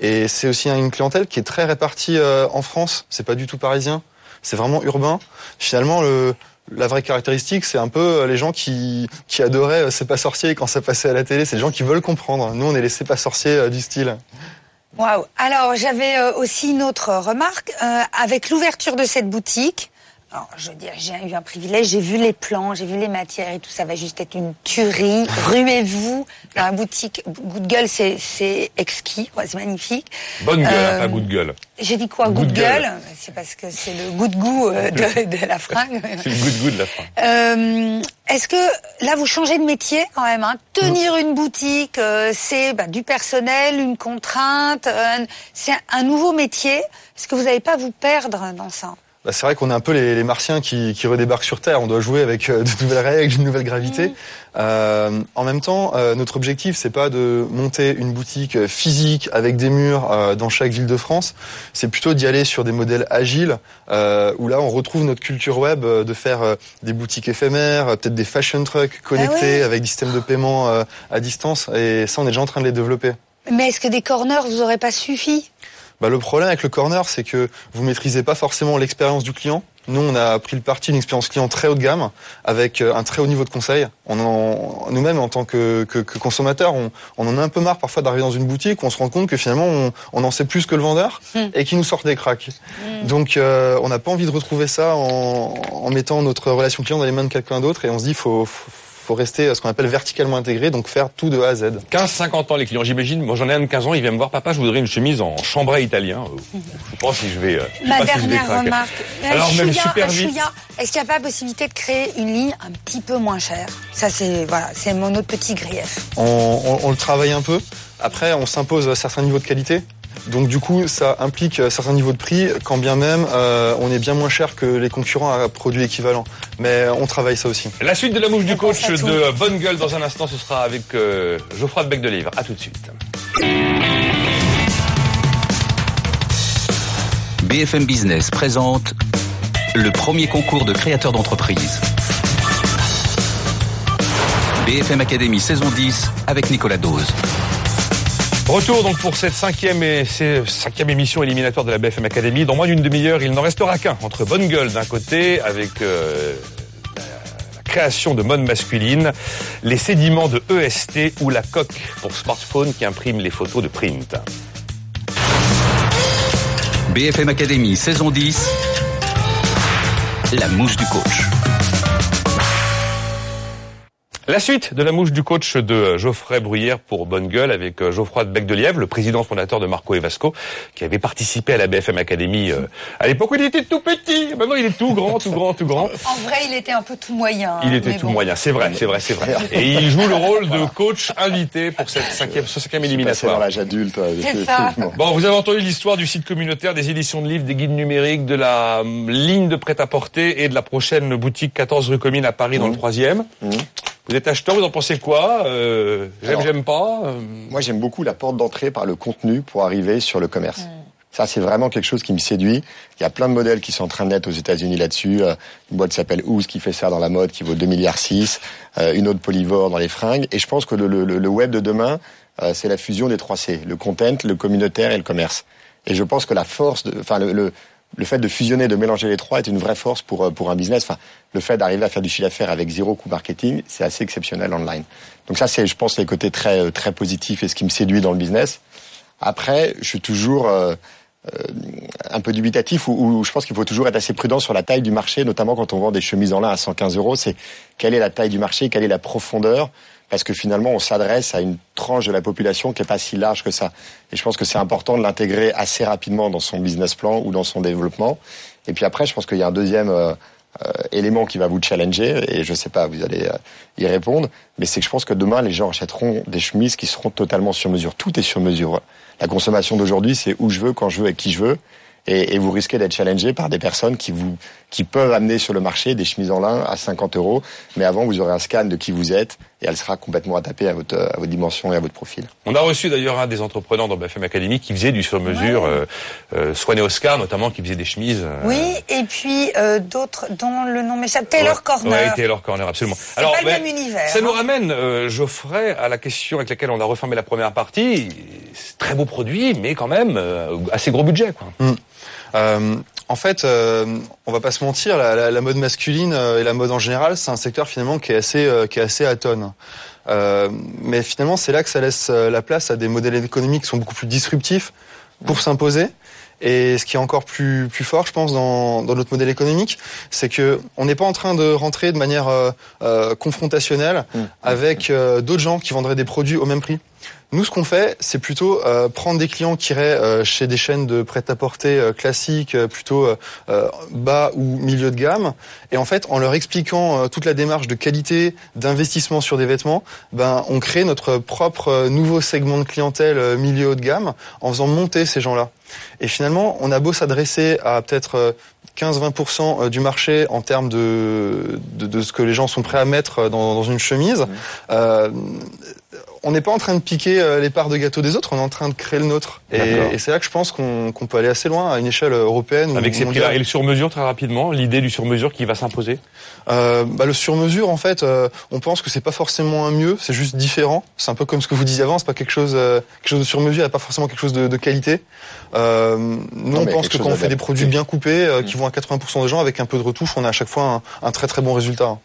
Et c'est aussi une clientèle qui est très répartie euh, en France. C'est pas du tout parisien. C'est vraiment urbain. Finalement, le, la vraie caractéristique, c'est un peu euh, les gens qui, qui adoraient euh, C'est pas sorcier quand ça passait à la télé. C'est les gens qui veulent comprendre. Nous, on est les C'est pas sorciers euh, du style. Waouh. Alors j'avais aussi une autre remarque. Euh, avec l'ouverture de cette boutique, Alors, je veux dire, j'ai eu un privilège, j'ai vu les plans, j'ai vu les matières et tout, ça va juste être une tuerie. Ruez-vous dans la boutique. Goût de gueule, c'est, c'est exquis, c'est magnifique. Bonne gueule, Euh, hein, pas goût de gueule. J'ai dit quoi, goût, de gueule, C'est parce que c'est le goût de goût euh, de, la fringue. C'est le goût de goût de la fin. Euh, Est-ce que là vous changez de métier quand même hein? Tenir une boutique, euh, c'est bah, du personnel, une contrainte, euh, c'est un nouveau métier. Est-ce que vous n'allez pas vous perdre dans ça? Bah, c'est vrai qu'on est un peu les, les martiens qui, qui redébarquent sur Terre. On doit jouer avec euh, de nouvelles règles, une nouvelle gravité. Euh, en même temps, euh, notre objectif, c'est pas de monter une boutique physique avec des murs euh, dans chaque ville de France. C'est plutôt d'y aller sur des modèles agiles, euh, où là, on retrouve notre culture web, de faire des boutiques éphémères, peut-être des fashion trucks connectés ouais. avec des systèmes de paiement euh, à distance. Et ça, on est déjà en train de les développer. Mais est-ce que des corners vous auraient pas suffi? Bah, le problème avec le corner, c'est que vous maîtrisez pas forcément l'expérience du client. Nous, on a pris le parti d'une expérience client très haut de gamme, avec euh, un très haut niveau de conseil. On en, nous-mêmes, en tant que, que, que consommateurs, on, on en a un peu marre parfois d'arriver dans une boutique où on se rend compte que finalement, on, on en sait plus que le vendeur et qui nous sort des cracks. Donc, euh, on n'a pas envie de retrouver ça en, en mettant notre relation client dans les mains de quelqu'un d'autre. Et on se dit, faut, faut, faut rester euh, ce qu'on appelle verticalement intégré, donc faire tout de A à Z. 15-50 ans les clients, j'imagine. Moi j'en ai un de 15 ans, il vient me voir, papa, je voudrais une chemise en chambray italien. Euh, Je pas si je vais. euh, Ma si dernière remarque. Alors même Chouïa, super vite. Est-ce qu'il n'y a pas possibilité de créer une ligne un petit peu moins chère? Ça c'est voilà, c'est mon autre petit grief. on, on- on le travaille un peu. Après, on s'impose certains niveaux de qualité. Donc du coup, ça implique certains niveaux de prix, quand bien même euh, on est bien moins cher que les concurrents à produits équivalents. Mais on travaille ça aussi. La suite de la mouche du coach de Bonne Gueule dans un instant, ce sera avec euh, Geoffroy de Bec de Livre. À tout de suite. BFM Business présente le premier concours de créateurs d'entreprise. BFM Academy saison 10 avec Nicolas Dose. Retour donc pour cette cinquième, et, cinquième émission éliminatoire de la BFM Academy. Dans moins d'une demi-heure, il n'en restera qu'un entre Bonne Gueule d'un côté avec euh, la création de mode masculine, les sédiments de EST ou la coque pour smartphone qui imprime les photos de print. BFM Academy saison 10. La mouche du coach. La suite de la mouche du coach de euh, Geoffrey Bruyère pour Bonne Gueule avec euh, Geoffroy de Bec de Lièvre, le président fondateur de Marco et Vasco, qui avait participé à la BFM Academy euh, à l'époque où il était tout petit. Maintenant, il est tout grand, tout grand, tout grand. En vrai, il était un peu tout moyen. Il était tout bon. moyen, c'est vrai, c'est vrai, c'est vrai. Et il joue le rôle de coach invité pour cette cinquième, ce cinquième Passé dans éliminatoire. l'âge adulte. C'est ça. Bon, vous avez entendu l'histoire du site communautaire, des éditions de livres, des guides numériques, de la hum, ligne de prêt-à-porter et de la prochaine boutique 14 rue Commune à Paris dans le troisième. Vous êtes acheteur, vous en pensez quoi euh, J'aime, j'aime pas euh, Moi, j'aime beaucoup la porte d'entrée par le contenu pour arriver sur le commerce. Ça, c'est vraiment quelque chose qui me séduit. Il y a plein de modèles qui sont en train de naître aux États-Unis là-dessus. Euh, Une boîte qui s'appelle Ooze qui fait ça dans la mode, qui vaut 2 milliards 6. Euh, une autre Polyvore dans les fringues. Et je pense que le, le- le- le web de demain, euh, c'est la fusion des trois C le content, le communautaire et le commerce. Et je pense que la force, de, enfin le, le, le fait de fusionner, de mélanger les trois est une vraie force pour euh, pour un business. Enfin, le fait d'arriver à faire du chiffre d'affaires avec zéro coût marketing, c'est assez exceptionnel online. Donc ça, c'est, je pense, les côtés très euh, très positifs et ce qui me séduit dans le business. Après, je suis toujours euh, euh, un peu dubitatif où je pense qu'il faut toujours être assez prudent sur la taille du marché, notamment quand on vend des chemises en lin à 115 euros. C'est quelle est la taille du marché, quelle est la profondeur, parce que finalement on s'adresse à une tranche de la population qui est pas si large que ça. Et je pense que c'est important de l'intégrer assez rapidement dans son business plan ou dans son développement. Et puis après, je pense qu'il y a un deuxième euh, euh, élément qui va vous challenger, et je sais pas, vous allez euh, y répondre, mais c'est que je pense que demain, les gens achèteront des chemises qui seront totalement sur mesure. Tout est sur mesure. La consommation d'aujourd'hui, c'est où je veux, quand je veux et qui je veux. Et, et vous risquez d'être challengé par des personnes qui vous qui peuvent amener sur le marché des chemises en lin à 50 euros, mais avant vous aurez un scan de qui vous êtes et elle sera complètement adaptée à votre à votre dimension et à votre profil. On a reçu d'ailleurs un des entrepreneurs dans BFM Academy qui faisait du sur-mesure, euh, euh, Swan et Oscar notamment, qui faisait des chemises. euh, Oui, et puis euh, d'autres dont le nom m'échappe. Taylor ouais, Corner. Ouais, Taylor Corner, absolument. C'est pas le même univers, Ça nous hein. ramène, euh, Geoffrey, à la question avec laquelle on a refermé la première partie. C'est Très beau produit, mais quand même euh, assez gros budget, quoi. Euh, en fait, euh, on va pas se mentir, la, la- la mode masculine euh, et la mode en général, c'est un secteur finalement qui est assez, euh, qui est assez atone. Euh, mais finalement, c'est là que ça laisse la place à des modèles économiques qui sont beaucoup plus disruptifs pour s'imposer. Et ce qui est encore plus plus fort, je pense, dans, dans notre modèle économique, c'est que on n'est pas en train de rentrer de manière euh, confrontationnelle Mmh. avec euh, d'autres gens qui vendraient des produits au même prix. Nous, ce qu'on fait, c'est plutôt euh, prendre des clients qui iraient euh, chez des chaînes de prêt-à-porter euh, classiques, euh, plutôt euh, euh, bas ou milieu de gamme, et en fait, en leur expliquant euh, toute la démarche de qualité, d'investissement sur des vêtements, ben, on crée notre propre euh, nouveau segment de clientèle euh, milieu haut de gamme en faisant monter ces gens-là. Et finalement, on a beau s'adresser à peut-être euh, 15-20% euh, du marché en termes de, de, de ce que les gens sont prêts à mettre dans, dans une chemise. Euh, on n'est pas en train de piquer euh, les parts de gâteau des autres, on est en train de créer le nôtre. Et, c'est là que je pense qu'on peut aller assez loin à une échelle européenne. Avec ces prix-là et le sur-mesure très rapidement, l'idée du sur-mesure qui va s'imposer Euh, bah, le sur-mesure, en fait, euh, on pense que c'est pas forcément un mieux, c'est juste différent. C'est un peu comme ce que vous disiez avant, c'est pas quelque chose, euh, quelque chose de sur-mesure, et pas forcément quelque chose de, de qualité. Euh, nous, Non, on pense que quand on fait des produits bien coupés, euh, qui vont à 80% des gens, avec un peu de retouche, on a à chaque fois un, un très très bon résultat.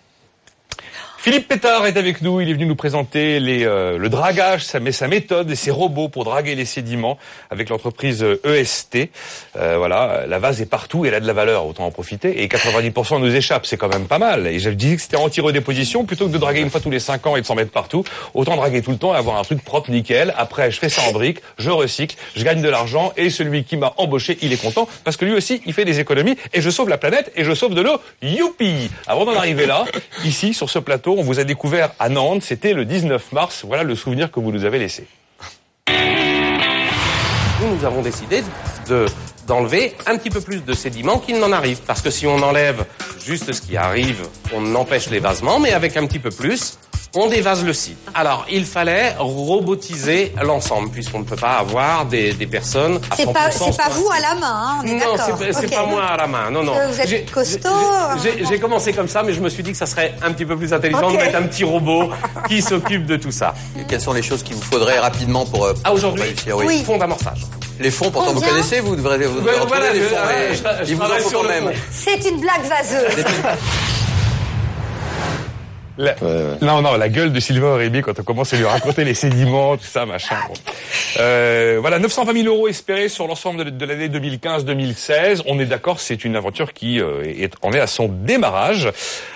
Philippe Pétard est avec nous. Il est venu nous présenter les, euh, le dragage, sa, sa méthode et ses robots pour draguer les sédiments avec l'entreprise euh, EST. Euh, voilà, la vase est partout et elle a de la valeur, autant en profiter. Et 90% nous échappe, c'est quand même pas mal. Et je disais que c'était anti-redéposition, plutôt que de draguer une fois tous les 5 ans et de s'en mettre partout, autant draguer tout le temps et avoir un truc propre, nickel. Après, je fais ça en briques, je recycle, je gagne de l'argent et celui qui m'a embauché, il est content parce que lui aussi, il fait des économies et je sauve la planète et je sauve de l'eau. Youpi Avant d'en arriver là, ici, sur ce plateau, on vous a découvert à Nantes, c'était le 19 mars. Voilà le souvenir que vous nous avez laissé. Nous, nous avons décidé de d'enlever un petit peu plus de sédiments qu'il n'en arrive. Parce que si on enlève juste ce qui arrive, on empêche l'évasement, mais avec un petit peu plus, on dévase le site. Alors, il fallait robotiser l'ensemble, puisqu'on ne peut pas avoir des, des personnes à 100% C'est pas, c'est pas vous à la main, hein, on est non, d'accord. c'est pas, c'est pas moi à la main. Non, non. Vous êtes J'ai- costaud, j'ai- J'ai j'ai commencé comme ça, mais je me suis dit que ça serait un petit peu plus intelligent de mettre un petit robot qui s'occupe de tout ça. Et quelles sont les choses qu'il vous faudrait rapidement pour, euh, Ah, pour aujourd'hui, réussir oui. fond d'amorçage. Les fonds, pourtant vous connaissez, vous devrez, vous devrez retrouver voilà, les je- fonds, mais je je il vous en faut sur quand le même. C'est une blague vaseuse. La- Non, non, la gueule de Sylvain Aurébi quand on commence à lui raconter les sédiments, tout ça, machin. bon. Euh, voilà, 920 000 euros espérés sur l'ensemble de, de l'année 2015-2016. On est d'accord, c'est une aventure qui euh, est, en est à son démarrage.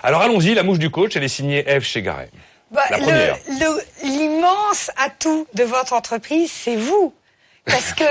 Alors allons-y, la mouche du coach, elle est signée Eve Chegaray. Bah, L'immense atout de votre entreprise, c'est vous. Parce que.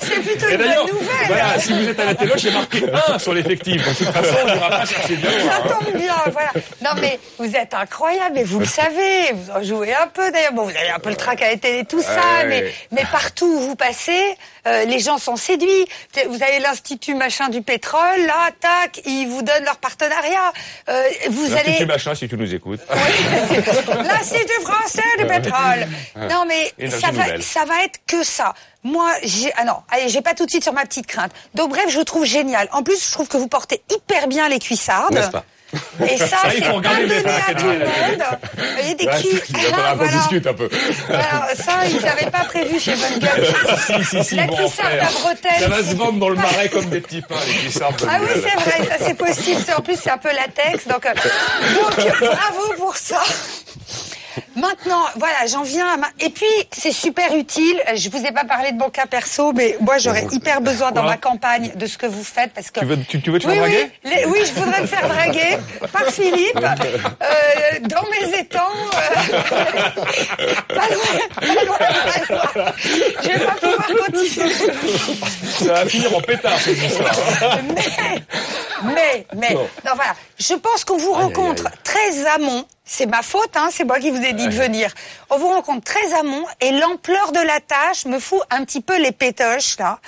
C'est plutôt Et une bonne nouvelle. Voilà, si vous êtes à la téloche, j'ai marqué 1 sur l'effectif. De toute façon, on n'ira pas chercher bien. Ça tombe bien, voilà. Non mais vous êtes incroyable et vous le savez, vous en jouez un peu d'ailleurs. Bon, vous avez un peu le trac à la télé, tout ça, mais, mais partout où vous passez, euh, les gens sont séduits. Vous avez l'Institut machin du pétrole, là, tac, ils vous donnent leur partenariat. Euh, vous L'Institut allez... machin, si tu nous écoutes. L'Institut français du pétrole. Non mais ça va, ça va être que ça. Moi, j'ai ah non, allez, j'ai pas tout de suite sur ma petite crainte. Donc bref, je vous trouve génial. En plus, je trouve que vous portez hyper bien les cuissardes. N'est-ce pas? Et ça, Ça, il c'est faut regarder pas les donné à tout le monde. Vous voyez, des Ouais, culs. il va falloir qu'on Voilà. discute un peu. Alors, ça, ils n'avaient pas prévu chez Bonne Gueule. si, si, si, La cuissarde à bretelles. Ça va se vendre dans le marais comme des petits pains, les cuissardes. Ah oui, c'est vrai, ça c'est possible. En plus, c'est un peu latex. Donc, euh, donc bravo pour ça. Maintenant, voilà, j'en viens à ma... Et puis, c'est super utile. Je vous ai pas parlé de mon cas perso, mais moi, j'aurais hyper besoin dans ma campagne de ce que vous faites parce que... Tu veux, tu, tu veux te oui, faire draguer oui, les- oui, je voudrais me faire draguer par Philippe euh, dans mes étangs. euh, pas loin, pas loin, pas loin. Je vais pas pouvoir continuer. Ça va finir en pétard, cette histoire. Mais, mais, mais, Non. non, voilà. Je pense qu'on vous rencontre très amont. C'est ma faute, hein, c'est moi qui vous ai dit de venir. On vous rencontre très amont et l'ampleur de la tâche me fout un petit peu les pétoches, là.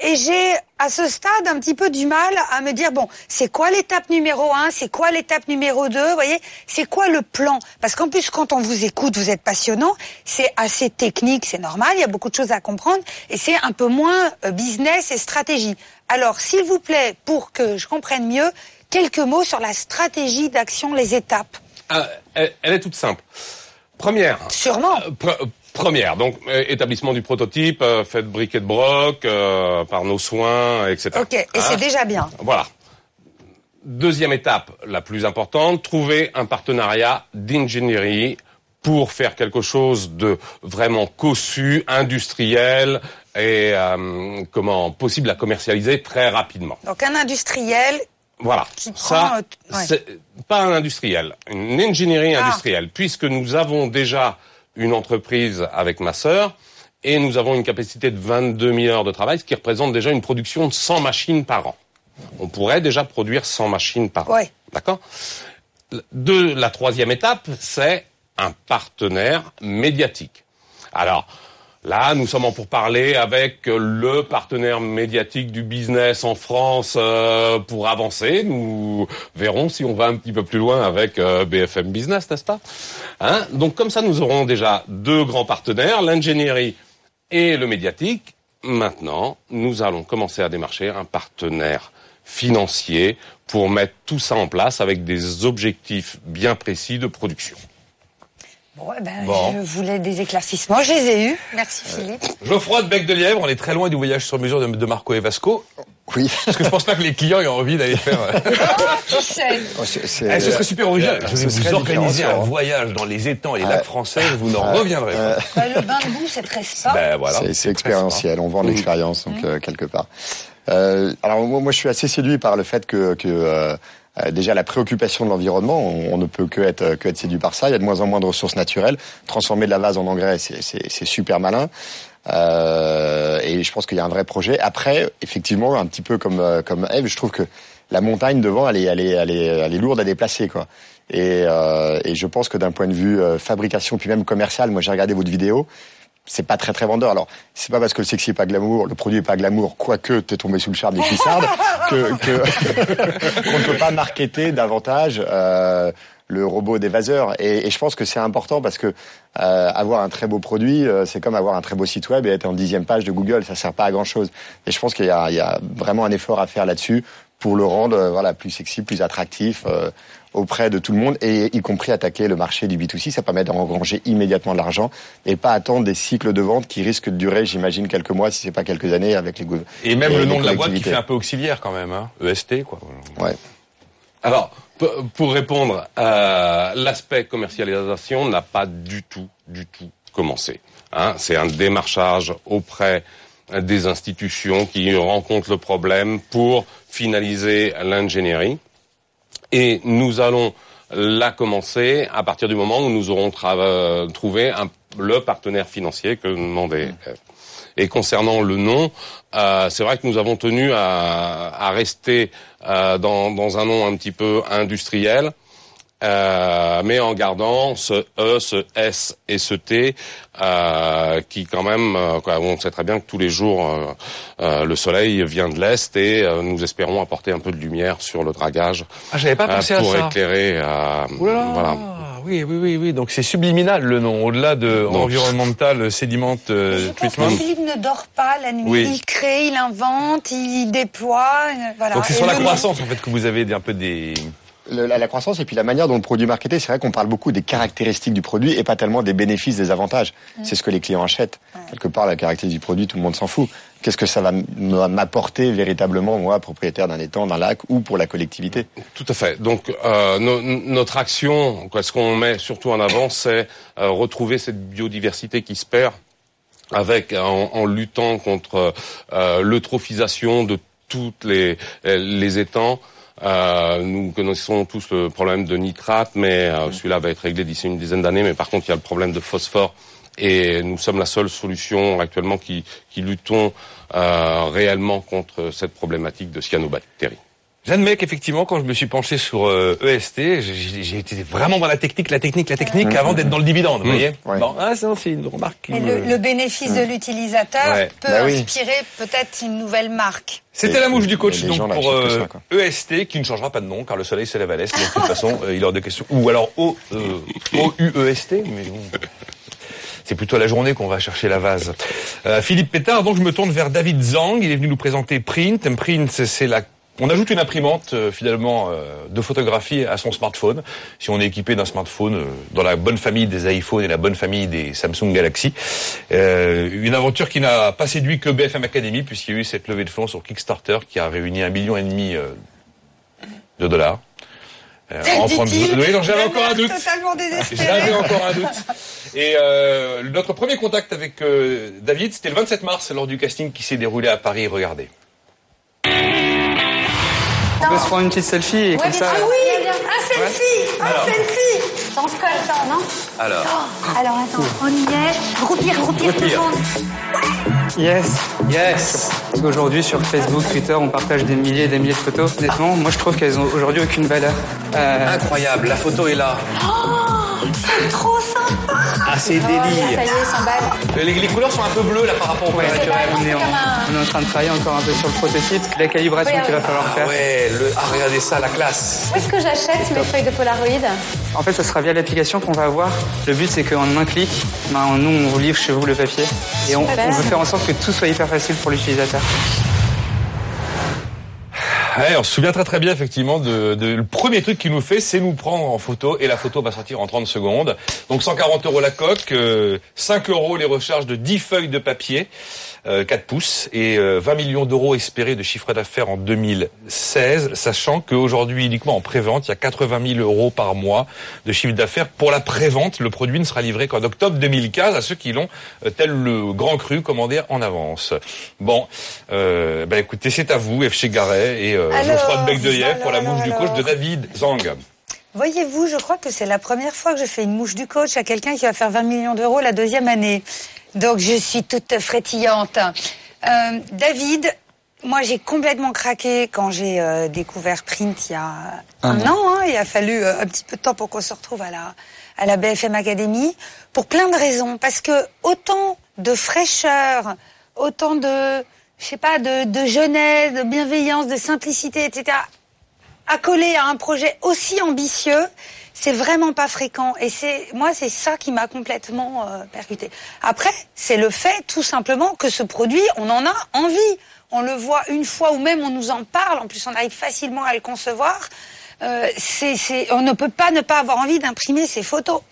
Et j'ai, à ce stade, un petit peu du mal à me dire, bon, c'est quoi l'étape numéro un, c'est quoi l'étape numéro deux, vous voyez, c'est quoi le plan? Parce qu'en plus, quand on vous écoute, vous êtes passionnant, c'est assez technique, c'est normal, il y a beaucoup de choses à comprendre, et c'est un peu moins euh, business et stratégie. Alors, s'il vous plaît, pour que je comprenne mieux, quelques mots sur la stratégie d'action, les étapes. Ah, elle, elle est toute simple. Première. Sûrement. Euh, pre- première, donc euh, établissement du prototype, euh, fait de briquet de broc, euh, par nos soins, etc. Ok, et Hein c'est déjà bien. Voilà. Deuxième étape, la plus importante, trouver un partenariat d'ingénierie pour faire quelque chose de vraiment cossu, industriel euh, comment possible à commercialiser très rapidement. Donc un industriel Voilà. qui. Ça, euh, ouais. c'est pas un industriel, une ingénierie Ah. industrielle, puisque nous avons déjà une entreprise avec ma sœur et nous avons une capacité de 22 000 heures de travail, ce qui représente déjà une production de 100 machines par an. On pourrait déjà produire 100 machines par an. D'accord? De la troisième étape, c'est un partenaire médiatique. Alors, là, nous sommes en pourparlers avec le partenaire médiatique du business en France euh, pour avancer. Nous verrons si on va un petit peu plus loin avec euh, BFM Business, n'est-ce pas? Hein? Donc, comme ça, nous aurons déjà deux grands partenaires, l'ingénierie et le médiatique. Maintenant, nous allons commencer à démarcher un partenaire financier pour mettre tout ça en place avec des objectifs bien précis de production. Bon, eh ben, Bon. je voulais des éclaircissements, je les ai eus. Merci Philippe. Geoffroy de Bec de Lièvre, on est très loin du voyage sur mesure de, de Marco et Vasco. Oui. Parce que je pense pas que les clients aient envie d'aller faire. euh, je sais. Oh, c'est- c'est- Eh, ce serait super original. euh, Je vais vous organiser un voyage dans les étangs et les Ouais. lacs français, vous n'en Ouais. reviendrez pas. Bah, le bain de boue, c'est très spa. Ben voilà. C'est- C'est expérientiel, on vend de l'expérience, donc euh, quelque part. Euh, alors moi, moi, je suis assez séduit par le fait que, que euh, euh, déjà la préoccupation de l'environnement, on, ne peut que être, que être séduit par ça. Il y a de moins en moins de ressources naturelles. Transformer de la vase en engrais, c'est- super malin. Euh, et je pense qu'il y a un vrai projet. Après, effectivement, un petit peu comme euh, comme Eve, je trouve que la montagne devant, elle est, elle est, elle est, elle est lourde à déplacer, quoi. Et, euh, et je pense que d'un point de vue euh, fabrication, puis même commercial, moi j'ai regardé votre vidéo, c'est pas très très vendeur. Alors, c'est pas parce que le sexy est pas glamour, le produit est pas glamour, quoique t'es tombé sous le charme des cuissardes, que que- qu'on ne peut pas marketer davantage euh, le robot dévaseur. Et, et je pense que c'est important parce que euh, avoir un très beau produit, euh, c'est comme avoir un très beau site web et être en dixième page de Google, ça sert pas à grand chose. Et je pense qu'il y a, il y a vraiment un effort à faire là-dessus pour le rendre euh, voilà plus sexy, plus attractif. euh, auprès de tout le monde et y compris attaquer le marché du B2C. Ça permet d'engranger immédiatement de l'argent et pas attendre des cycles de vente qui risquent de durer, j'imagine, quelques mois, si c'est pas quelques années avec les gouvernements. Et même le nom de la boîte qui fait un peu auxiliaire quand même, hein. EST quoi. Ouais. Alors, pour répondre, euh, l'aspect commercialisation n'a pas du tout, du tout commencé. Hein, c'est un démarchage auprès des institutions qui rencontrent le problème pour finaliser l'ingénierie. Et nous allons la commencer à partir du moment où nous aurons trava- trouvé un- le partenaire financier que nous demandait. Et concernant le nom, euh, c'est vrai que nous avons tenu à, à rester euh, dans, dans un nom un petit peu industriel, euh, mais en gardant ce E, ce S et ce T, euh, qui quand même, euh, quoi, on sait très bien que tous les jours, euh, euh, le soleil vient de l'Est et euh, nous espérons apporter un peu de lumière sur le dragage Ah, j'avais pas euh, pensé à pour ça. éclairer. euh, voilà. Oui, oui, oui, oui. Donc c'est subliminal le nom, au-delà de environnemental sediment euh, Je pense treatment. que Philippe ne dort pas la nuit. Oui. Il crée, il invente, il déploie. euh, Voilà. Donc c'est Et sur la nom- croissance en fait que vous avez un peu des. Le- la, la croissance et puis la manière dont le produit est marketé, c'est vrai qu'on parle beaucoup des caractéristiques du produit et pas tellement des bénéfices, des avantages. C'est ce que les clients achètent. Quelque part, la caractéristique du produit, tout le monde s'en fout. Qu'est-ce que ça va m'apporter véritablement, moi, propriétaire d'un étang, d'un lac, ou pour la collectivité? Tout à fait. Donc euh, no- notre action, quoi, ce qu'on met surtout en avant, c'est euh, retrouver cette biodiversité qui se perd avec en, en luttant contre euh, l'eutrophisation de toutes les les étangs. Euh, nous connaissons tous le problème de nitrate, mais euh, celui-là va être réglé d'ici une dizaine d'années. Mais par contre, il y a le problème de phosphore. Et nous sommes la seule solution actuellement qui, qui luttons euh, réellement contre cette problématique de cyanobactéries. J'admets qu'effectivement, quand je me suis penché sur euh, EST, j'ai été vraiment dans la technique, la technique, la technique, Mmh. avant d'être dans le dividende, vous Mmh. voyez Ouais. Bon, ah, c'est une remarque qui Et me- le, le bénéfice de l'utilisateur Ouais. peut Bah oui. inspirer peut-être une nouvelle marque. C'était la mouche du coach donc gens pour que euh, ça. EST qui ne changera pas de nom car le soleil se lève à l'est. Donc, De toute façon, euh, il aura des questions. Ou alors O euh, O U E S T, mais bon. C'est plutôt à la journée qu'on va chercher la vase. Euh, Philippe Pétard, donc je me tourne vers David Zang. Il est venu nous présenter Print. Print, c'est la on ajoute une imprimante euh, finalement euh, de photographie à son smartphone. Si on est équipé d'un smartphone euh, dans la bonne famille des iPhones et la bonne famille des Samsung Galaxy, Euh, une aventure qui n'a pas séduit que BFM Academy puisqu'il y a eu cette levée de fonds sur Kickstarter qui a réuni un million et demi de dollars. Euh, en prendre-. Oui, non, j'avais encore un doute. J'avais encore un doute. Et euh, notre premier contact avec euh, David, c'était le 27 mars lors du casting qui s'est déroulé à Paris. Regardez. On peut se prendre une petite selfie et comme ça. Ah oui, un selfie, un Alors. selfie. On se colle, non Alors. Oh, Alors attends, on y est. Groupir, groupir tout le monde. Yes. Yes. Parce qu'aujourd'hui, sur Facebook, Twitter, on partage des milliers et des milliers de photos. Honnêtement, moi, je trouve qu'elles ont aujourd'hui aucune valeur. Euh, Incroyable, la photo est là. Oh, c'est trop sympa. Ah, c'est délire. Ça y est, s'emballe. Les, les couleurs sont un peu bleues là par rapport au Ouais, naturel. on, est en, on est en train de travailler encore un peu sur le prototype, la calibration qu'il va falloir faire. Ouais, le... ah, regardez ça, la classe. Où est-ce que j'achète mes feuilles de Polaroid En fait, ce sera via l'application qu'on va avoir. Le but, c'est qu'en un clic, ben, nous, on vous livre chez vous le papier. Et on veut faire en sorte que tout soit hyper facile pour l'utilisateur. On se souvient très très bien effectivement de, le premier truc qu'il nous fait, c'est nous prendre en photo et la photo va sortir en 30 secondes. Donc 140 euros la coque, euh, 5 euros les recharges de 10 feuilles de papier, 4 pouces et euh, 20 millions d'euros espérés de chiffre d'affaires en 2016, sachant qu'aujourd'hui uniquement en prévente, il y a 80 000 euros par mois de chiffre d'affaires pour la prévente. Le produit ne sera livré qu'en octobre 2015 à ceux qui l'ont, euh, tel le grand cru, commandé en avance. Bon, euh, bah écoutez, c'est à vous, F. chez Garret et euh, Geoffroy de Becdeuillet pour la alors, mouche du coach de David Zang. Voyez-vous, je crois que c'est la première fois que je fais une mouche du coach à quelqu'un qui va faire 20 millions d'euros la deuxième année. Donc je suis toute frétillante. Euh, David, moi j'ai complètement craqué quand j'ai euh, découvert Print il y a un, Un an. hein. Il a fallu euh, un petit peu de temps pour qu'on se retrouve à la, à la BFM Academy. Pour plein de raisons. Parce que autant de fraîcheur, autant de, je sais pas, de, de jeunesse, de bienveillance, de simplicité, etc accolé à un projet aussi ambitieux, c'est vraiment pas fréquent. Et c'est moi, c'est ça qui m'a complètement euh, percuté. Après, c'est le fait, tout simplement, que ce produit, on en a envie. On le voit une fois ou même on nous en parle. En plus, on arrive facilement à le concevoir. Euh, c'est, c'est, on ne peut pas ne pas avoir envie d'imprimer ces photos.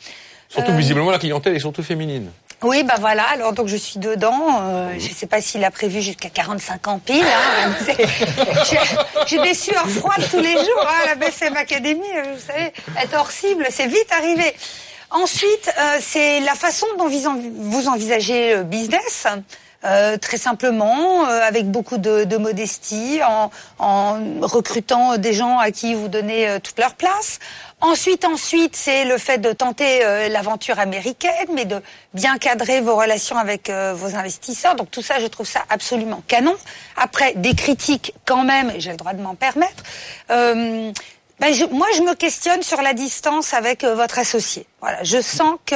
Surtout Euh, visiblement la clientèle est surtout féminine. Oui, bah voilà. Alors donc je suis dedans. Euh, je sais pas s'il a prévu jusqu'à 45 ans pile. Hein. J'ai- des sueurs froides tous les jours. Hein, la BFM Academy, euh, vous savez, être hors cible, c'est vite arrivé. Ensuite, euh, c'est la façon dont vous envi- vous envisagez le business. Euh, très simplement, euh, avec beaucoup de, de modestie, en, en recrutant des gens à qui vous donnez euh, toute leur place. Ensuite, ensuite, c'est le fait de tenter euh, l'aventure américaine, mais de bien cadrer vos relations avec euh, vos investisseurs. Donc tout ça, je trouve ça absolument canon. Après, des critiques quand même, j'ai le droit de m'en permettre. Euh, ben, je- moi, je me questionne sur la distance avec euh, votre associé. Voilà, je sens que,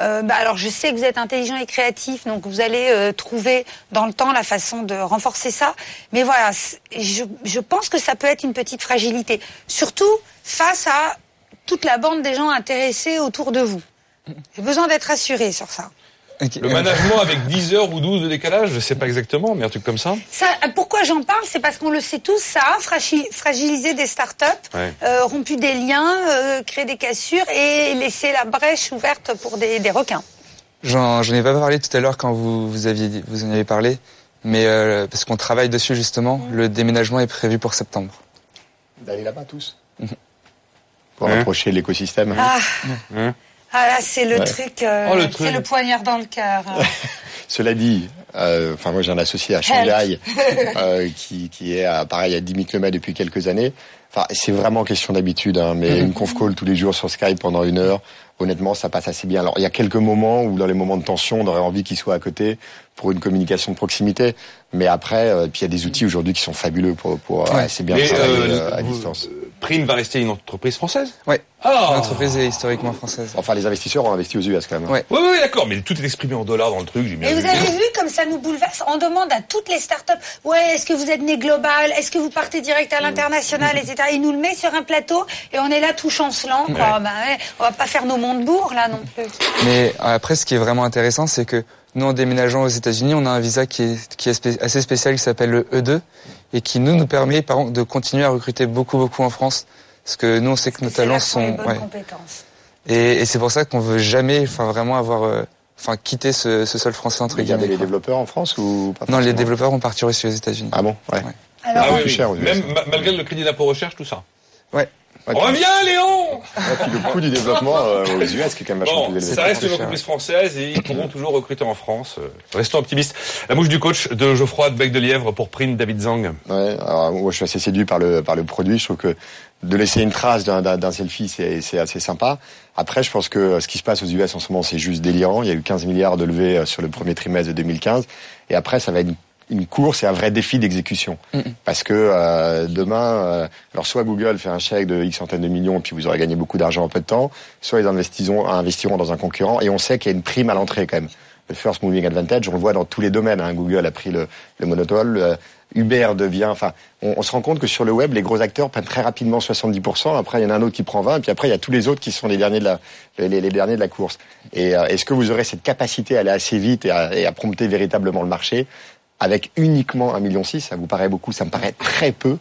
euh, ben, alors je sais que vous êtes intelligent et créatif, donc vous allez euh, trouver dans le temps la façon de renforcer ça. Mais voilà, je, je pense que ça peut être une petite fragilité, surtout face à toute la bande des gens intéressés autour de vous. J'ai besoin d'être assuré sur ça. Le management avec 10 heures ou 12 de décalage, je sais pas exactement, mais un truc comme ça. Ça, pourquoi j'en parle C'est parce qu'on le sait tous, ça a fragi- fragilisé des startups, Ouais. euh, rompu des liens, euh, créé des cassures et laissé la brèche ouverte pour des, des requins. J'en ai pas parlé tout à l'heure quand vous, vous, aviez, vous en avez parlé, mais euh, parce qu'on travaille dessus justement, le déménagement est prévu pour septembre. D'aller là-bas tous Pour Hein approcher l'écosystème. Ah, ah là, c'est le Ouais. truc, euh, Oh, le c'est le poignard dans le cœur. hein. Cela dit, euh, enfin moi j'ai un associé à Shanghai euh, qui, qui est à, pareil à 10 000 km depuis quelques années. Enfin c'est vraiment question d'habitude, hein, mais une conf call tous les jours sur Skype pendant une heure, honnêtement ça passe assez bien. Alors il y a quelques moments où dans les moments de tension on aurait envie qu'il soit à côté pour une communication de proximité, mais après euh, puis il y a des outils aujourd'hui qui sont fabuleux pour, pour euh, assez bien Mais, travailler euh, euh, à vous- distance. Prime va rester une entreprise française Ouais. Ah L'entreprise est historiquement française. Enfin les investisseurs ont investi aux US quand même. Oui, oui, d'accord, mais tout est exprimé en dollars dans le truc, j'ai bien Et vu. vous avez vu comme ça nous bouleverse? On demande à toutes les startups, ouais, est-ce que vous êtes né global? Est-ce que vous partez direct à l'international, etc. Il nous le met sur un plateau et on est là tout chancelant. Quoi. Ouais. Bah ouais, on va pas faire nos Montebourg là non plus. Mais après, ce qui est vraiment intéressant, c'est que nous, en déménageant aux États-Unis, on a un visa qui est, qui est spé- assez spécial, qui s'appelle le E2, et qui nous nous permet, par de continuer à recruter beaucoup, beaucoup en France, parce que nous, on sait que nos talents les sont. ouais. compétences. Et, et c'est pour ça qu'on veut jamais, enfin, vraiment avoir, euh, enfin, quitter ce, ce sol français entre guillemets. les développeurs en France ou pas Non, les développeurs vont partir aussi aux États-Unis. Ah bon, ouais. Alors, Ah oui, plus oui. cher aux US. Même ma- malgré le crédit d'impôt recherche, tout ça. Ouais. Reviens, Léon Et puis le coût du développement euh, aux US qui est quand même vachement Bon, plus élevé. ça reste une entreprise française et ils pourront toujours recruter en France. Euh, Restons optimistes. La mouche du coach de Geoffroy de Bec de Lièvre pour Print David Zang. Ouais, alors moi je suis assez séduit par le par le produit. Je trouve que de laisser une trace d'un selfie, c'est assez sympa. Après, je pense que euh, ce qui se passe aux US en ce moment, c'est juste délirant. Il y a eu 15 milliards de levées euh, sur le premier trimestre de 2015, et après, ça va être une, une course et un vrai défi d'exécution. Parce que euh, demain, euh, alors soit Google fait un chèque de X centaines de millions, et puis vous aurez gagné beaucoup d'argent en peu de temps, soit ils investiront, investiront dans un concurrent, et on sait qu'il y a une prime à l'entrée quand même. Le first moving advantage, on le voit dans tous les domaines. Hein. Google a pris le, le monopole, le- Uber devient. Enfin, on, on se rend compte que sur le web, les gros acteurs prennent très rapidement 70%. Après, il y en a un autre qui prend 20, et puis après, il y a tous les autres qui sont les derniers de la, les, les derniers de la course. Et euh, est-ce que vous aurez cette capacité à aller assez vite et à, et à prompter véritablement le marché? Avec uniquement un million six Ça vous paraît beaucoup Ça me paraît très peu.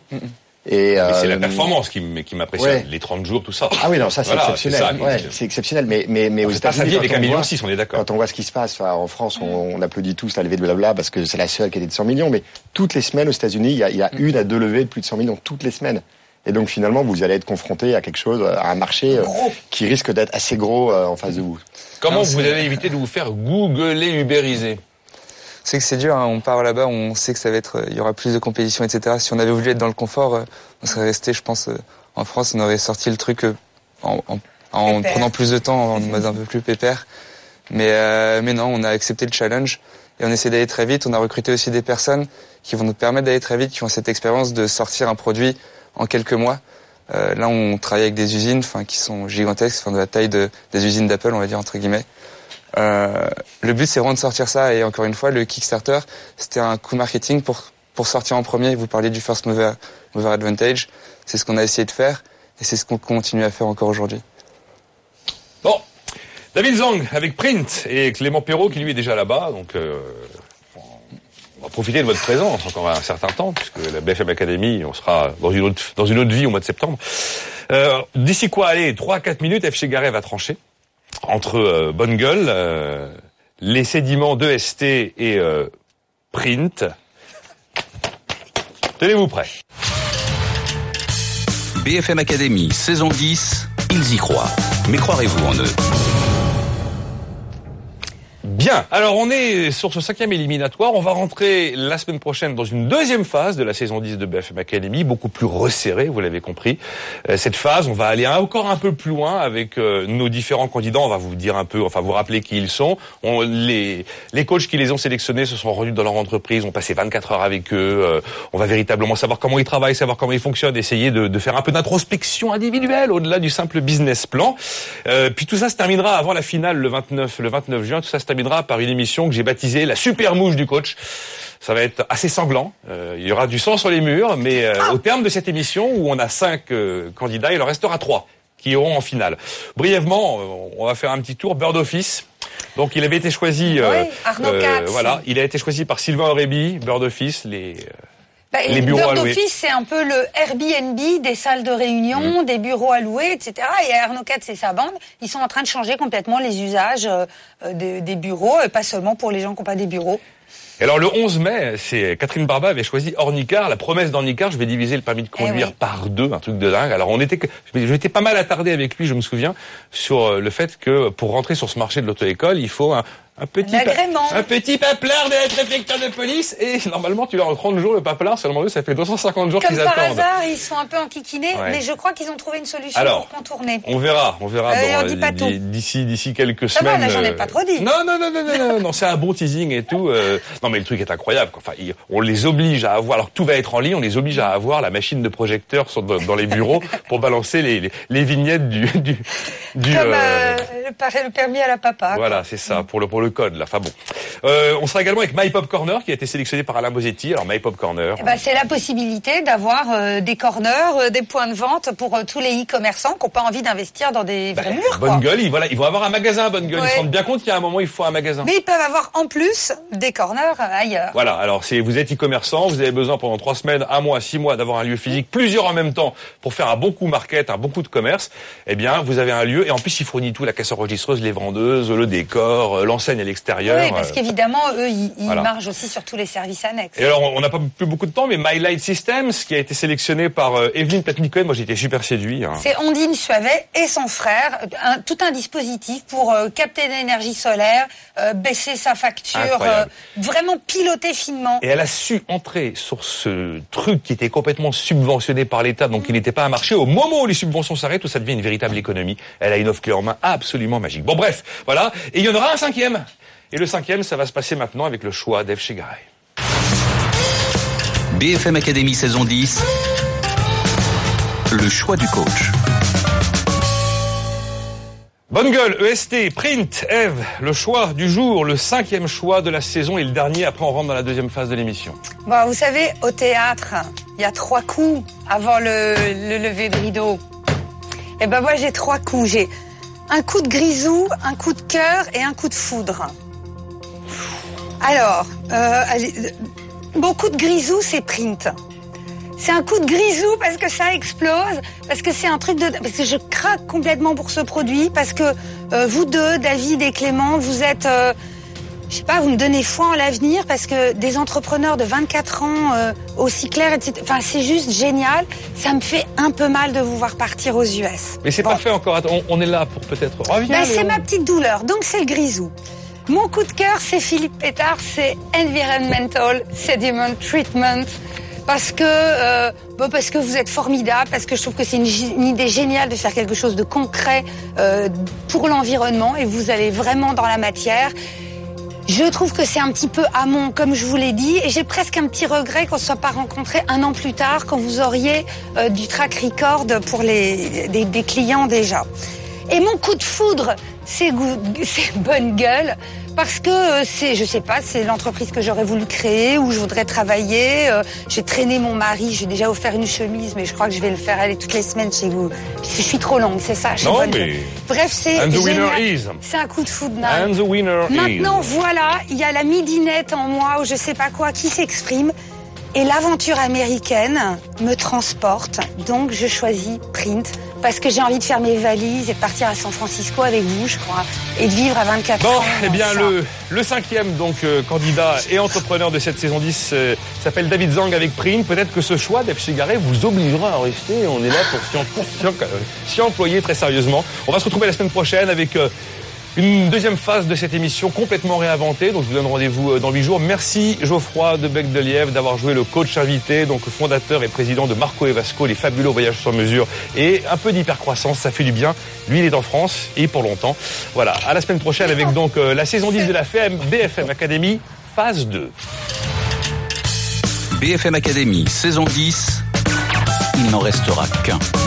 Et, Mais c'est euh, la performance qui, m'impressionne. ouais. Les 30 jours, tout ça. ah oui, non, ça c'est Voilà, exceptionnel. Ouais, c'est exceptionnel. Mais, mais, mais On aux États-Unis, avec on un million voit- six, on est d'accord. Quand on voit ce qui se passe, enfin, en France, on, on applaudit tous la levée de blabla parce que c'est la seule qui était de 100 millions. Mais toutes les semaines aux États-Unis, il y a, il y a une à deux levées de plus de 100 millions toutes les semaines. Et donc finalement, vous allez être confronté à quelque chose, à un marché euh, qui risque d'être assez gros euh, en face de vous. Comment Non, vous allez éviter de vous faire googler, ubériser? C'est que c'est dur, hein. on part là-bas, on sait que ça va être, euh, il y aura plus de compétition, etc. Si on avait voulu être dans le confort, euh, on serait resté, je pense, euh, en France, on aurait sorti le truc en, en, en prenant plus de temps, en mode un peu plus pépère. Mais, euh, mais non, on a accepté le challenge et on essaie d'aller très vite. On a recruté aussi des personnes qui vont nous permettre d'aller très vite, qui ont cette expérience de sortir un produit en quelques mois. Euh, là, on travaille avec des usines, enfin, qui sont gigantesques, enfin, de la taille de, des usines d'Apple, on va dire entre guillemets. Euh, le but, c'est vraiment de sortir ça. Et encore une fois, le Kickstarter, c'était un coup marketing pour pour sortir en premier. Vous parliez du first mover, advantage. C'est ce qu'on a essayé de faire et c'est ce qu'on continue à faire encore aujourd'hui. Bon, David Zang avec Print et Clément Perrault qui lui est déjà là-bas. Donc, euh, on va profiter de votre présence encore un certain temps puisque la BFM Academy, on sera dans une autre, dans une autre vie au mois de septembre. Euh, D'ici quoi, allez, 3 à 4 minutes, FC Garret va trancher entre euh, Bonne Gueule, euh, les sédiments d'EST et euh, Print. Tenez-vous prêts. BFM Academy, saison 10, ils y croient. Mais croirez-vous en eux? Bien, alors on est sur ce cinquième éliminatoire. On va rentrer la semaine prochaine dans une deuxième phase de la saison 10 de BFM Academy, beaucoup plus resserrée, vous l'avez compris. Euh, cette phase, on va aller encore un peu plus loin avec euh, nos différents candidats. On va vous dire un peu, enfin vous rappeler qui ils sont. On, les, les coachs qui les ont sélectionnés se sont rendus dans leur entreprise, ont passé 24 heures avec eux. Euh, on va véritablement savoir comment ils travaillent, savoir comment ils fonctionnent, essayer de, de faire un peu d'introspection individuelle au-delà du simple business plan. Puis tout ça se terminera avant la finale le 29, le 29 juin. Tout ça par une émission que j'ai baptisée la super mouche du coach. Ça va être assez sanglant. Euh, il y aura du sang sur les murs, mais euh, au terme de cette émission où on a cinq euh, candidats, il en restera trois qui iront en finale. Brièvement, on va faire un petit tour. Bird Office. Donc il avait été choisi. Oui, Arnaud Katz. Voilà, il a été choisi par Sylvain Aurébi, Bird Office, les. Euh, Bah, Les bureaux alloués. Office, c'est un peu le Airbnb des salles de réunion, des bureaux alloués, etc. Et Arnaud Katz et sa bande, ils sont en train de changer complètement les usages euh, euh, des, des bureaux, et pas seulement pour les gens qui n'ont pas des bureaux. Et alors le 11 mai, c'est Catherine Barba avait choisi Ornicar, la promesse d'Ornicar, je vais diviser le permis de conduire Eh oui. par deux, un truc de dingue. Alors on était, je m'étais pas mal attardé avec lui, je me souviens, sur euh, le fait que pour rentrer sur ce marché de l'auto-école, il faut un, un petit, Un petit paplard de la préfecture de police. Et normalement, tu l'as en 30 jours le paplard, seulement eux, ça fait 250 jours Comme qu'ils par attendent. hasard, ils sont un peu enquiquinés, Ouais. mais je crois qu'ils ont trouvé une solution Alors, pour contourner. On verra, on verra Euh, tout. d'ici d'ici quelques Ça va, semaines. là, j'en ai euh, pas trop dit. Non, non, non, non, non, non, non, c'est un bon teasing et tout. euh, non, mais le truc est incroyable. quoi. Enfin, il- on les oblige à avoir. Alors tout va être en ligne. On les oblige à avoir la machine de projecteur sur- dans, dans les bureaux pour balancer les, les, les vignettes du du. du, Comme euh, euh, le, par- le permis à la papa. voilà, c'est ça pour le pour le code. Là, enfin bon. Euh, on sera également avec My Pop Corner qui a été sélectionné par Alain Bosetti. Alors My Pop Corner. Eh ben, c'est la possibilité d'avoir euh, des corners, euh, des points de vente pour euh, tous les e-commerçants qui n'ont pas envie d'investir dans des vrais murs. quoi. Bonne gueule, ils, voilà, ils vont avoir un magasin, bonne gueule. Ils se rendent bien compte qu'il y a un moment, il faut un magasin. Mais ils peuvent avoir en plus des corners euh, ailleurs. Voilà, alors si vous êtes e-commerçant, vous avez besoin pendant trois semaines, un mois, six mois d'avoir un lieu physique, plusieurs en même temps pour faire un bon coup market, un bon coup de commerce, eh bien vous avez un lieu et en plus il fournit tout, la caisse enregistreuse, les vendeuses, le décor, euh, à l'extérieur. Oui, parce euh, qu'évidemment, eux, ils, ils Voilà. margent aussi sur tous les services annexes. Et alors, on n'a pas plus beaucoup de temps, mais My Light Systems, qui a été sélectionné par euh, Evelyne Platnikon, moi j'étais super séduit. hein. C'est Ondine Suavet et son frère, un- tout un dispositif pour euh, capter l'énergie solaire, euh, baisser sa facture, euh, vraiment piloter finement. Et elle a su entrer sur ce truc qui était complètement subventionné par l'État, donc il n'était pas un marché. Au moment où les subventions s'arrêtent, où ça devient une véritable économie, elle a une offre clé en main absolument magique. Bon bref, voilà. Et il y en aura un cinquième. Et le cinquième, ça va se passer maintenant avec le choix d'Eve Chegaray. BFM Academy saison 10. Le choix du coach. Bonne gueule, EST, Print, Eve, le choix du jour, le cinquième choix de la saison et le dernier. Après, on rentre dans la deuxième phase de l'émission. Bon, vous savez, au théâtre, il y a trois coups avant le, le lever de rideau. Et ben moi, j'ai trois coups. J'ai un coup de grisou, un coup de cœur et un coup de foudre. Alors, euh, allez, euh, coup de grisou, c'est print. C'est un coup de grisou parce que ça explose, parce que c'est un truc de... Parce que je craque complètement pour ce produit, parce que euh, vous deux, David et Clément, vous êtes... euh, je sais pas, vous me donnez foi en l'avenir parce que des entrepreneurs de 24 ans euh, aussi clairs, etc. Enfin, c'est juste génial. Ça me fait un peu mal de vous voir partir aux US. Mais c'est pas fait encore. On, on est là pour peut-être revenir. Ben, c'est ma petite douleur. Donc c'est le grisou. Mon coup de cœur, c'est Philippe Pétard, c'est Environmental Sediment Treatment. Parce que, euh, parce que vous êtes formidable, parce que je trouve que c'est une, idée géniale de faire quelque chose de concret euh, pour l'environnement et vous allez vraiment dans la matière. Je trouve que c'est un petit peu amont, comme je vous l'ai dit, et j'ai presque un petit regret qu'on ne soit pas rencontrés un an plus tard, quand vous auriez euh, du track record pour les, des clients déjà. Et mon coup de foudre, c'est bonne gueule, parce que euh, c'est, je sais pas, c'est l'entreprise que j'aurais voulu créer, où je voudrais travailler. Euh, J'ai traîné mon mari, j'ai déjà offert une chemise, mais je crois que je vais le faire aller toutes les semaines chez vous. Je suis trop longue, c'est ça. je suis Non, bonne mais- gueule. Bref, c'est And the winner génial. is. C'est un coup de foudre. And the winner is. Maintenant, voilà, il y a la midinette en moi ou je sais pas quoi qui s'exprime. Et l'aventure américaine me transporte. Donc, je choisis Print parce que j'ai envie de faire mes valises et de partir à San Francisco avec vous, je crois, et de vivre à 24 Bon, ans. eh bien, le, le cinquième donc euh, candidat et entrepreneur de cette saison 10 euh, s'appelle David Zang avec Print. Peut-être que ce choix Chegaray vous obligera à rester. On est là pour euh, s'y employer très sérieusement. On va se retrouver la semaine prochaine avec euh, une deuxième phase de cette émission complètement réinventée. Donc, je vous donne rendez-vous euh, dans huit jours. Merci Geoffroy de Bec de d'avoir joué le coach invité, donc fondateur et président de Marco Evasco, les fabuleux voyages sur mesure et un peu d'hypercroissance. Ça fait du bien. Lui, il est en France et pour longtemps. Voilà. À la semaine prochaine avec donc euh, la saison 10 de la FM, BFM Academy, phase 2. BFM Academy saison 10. Il n'en restera qu'un.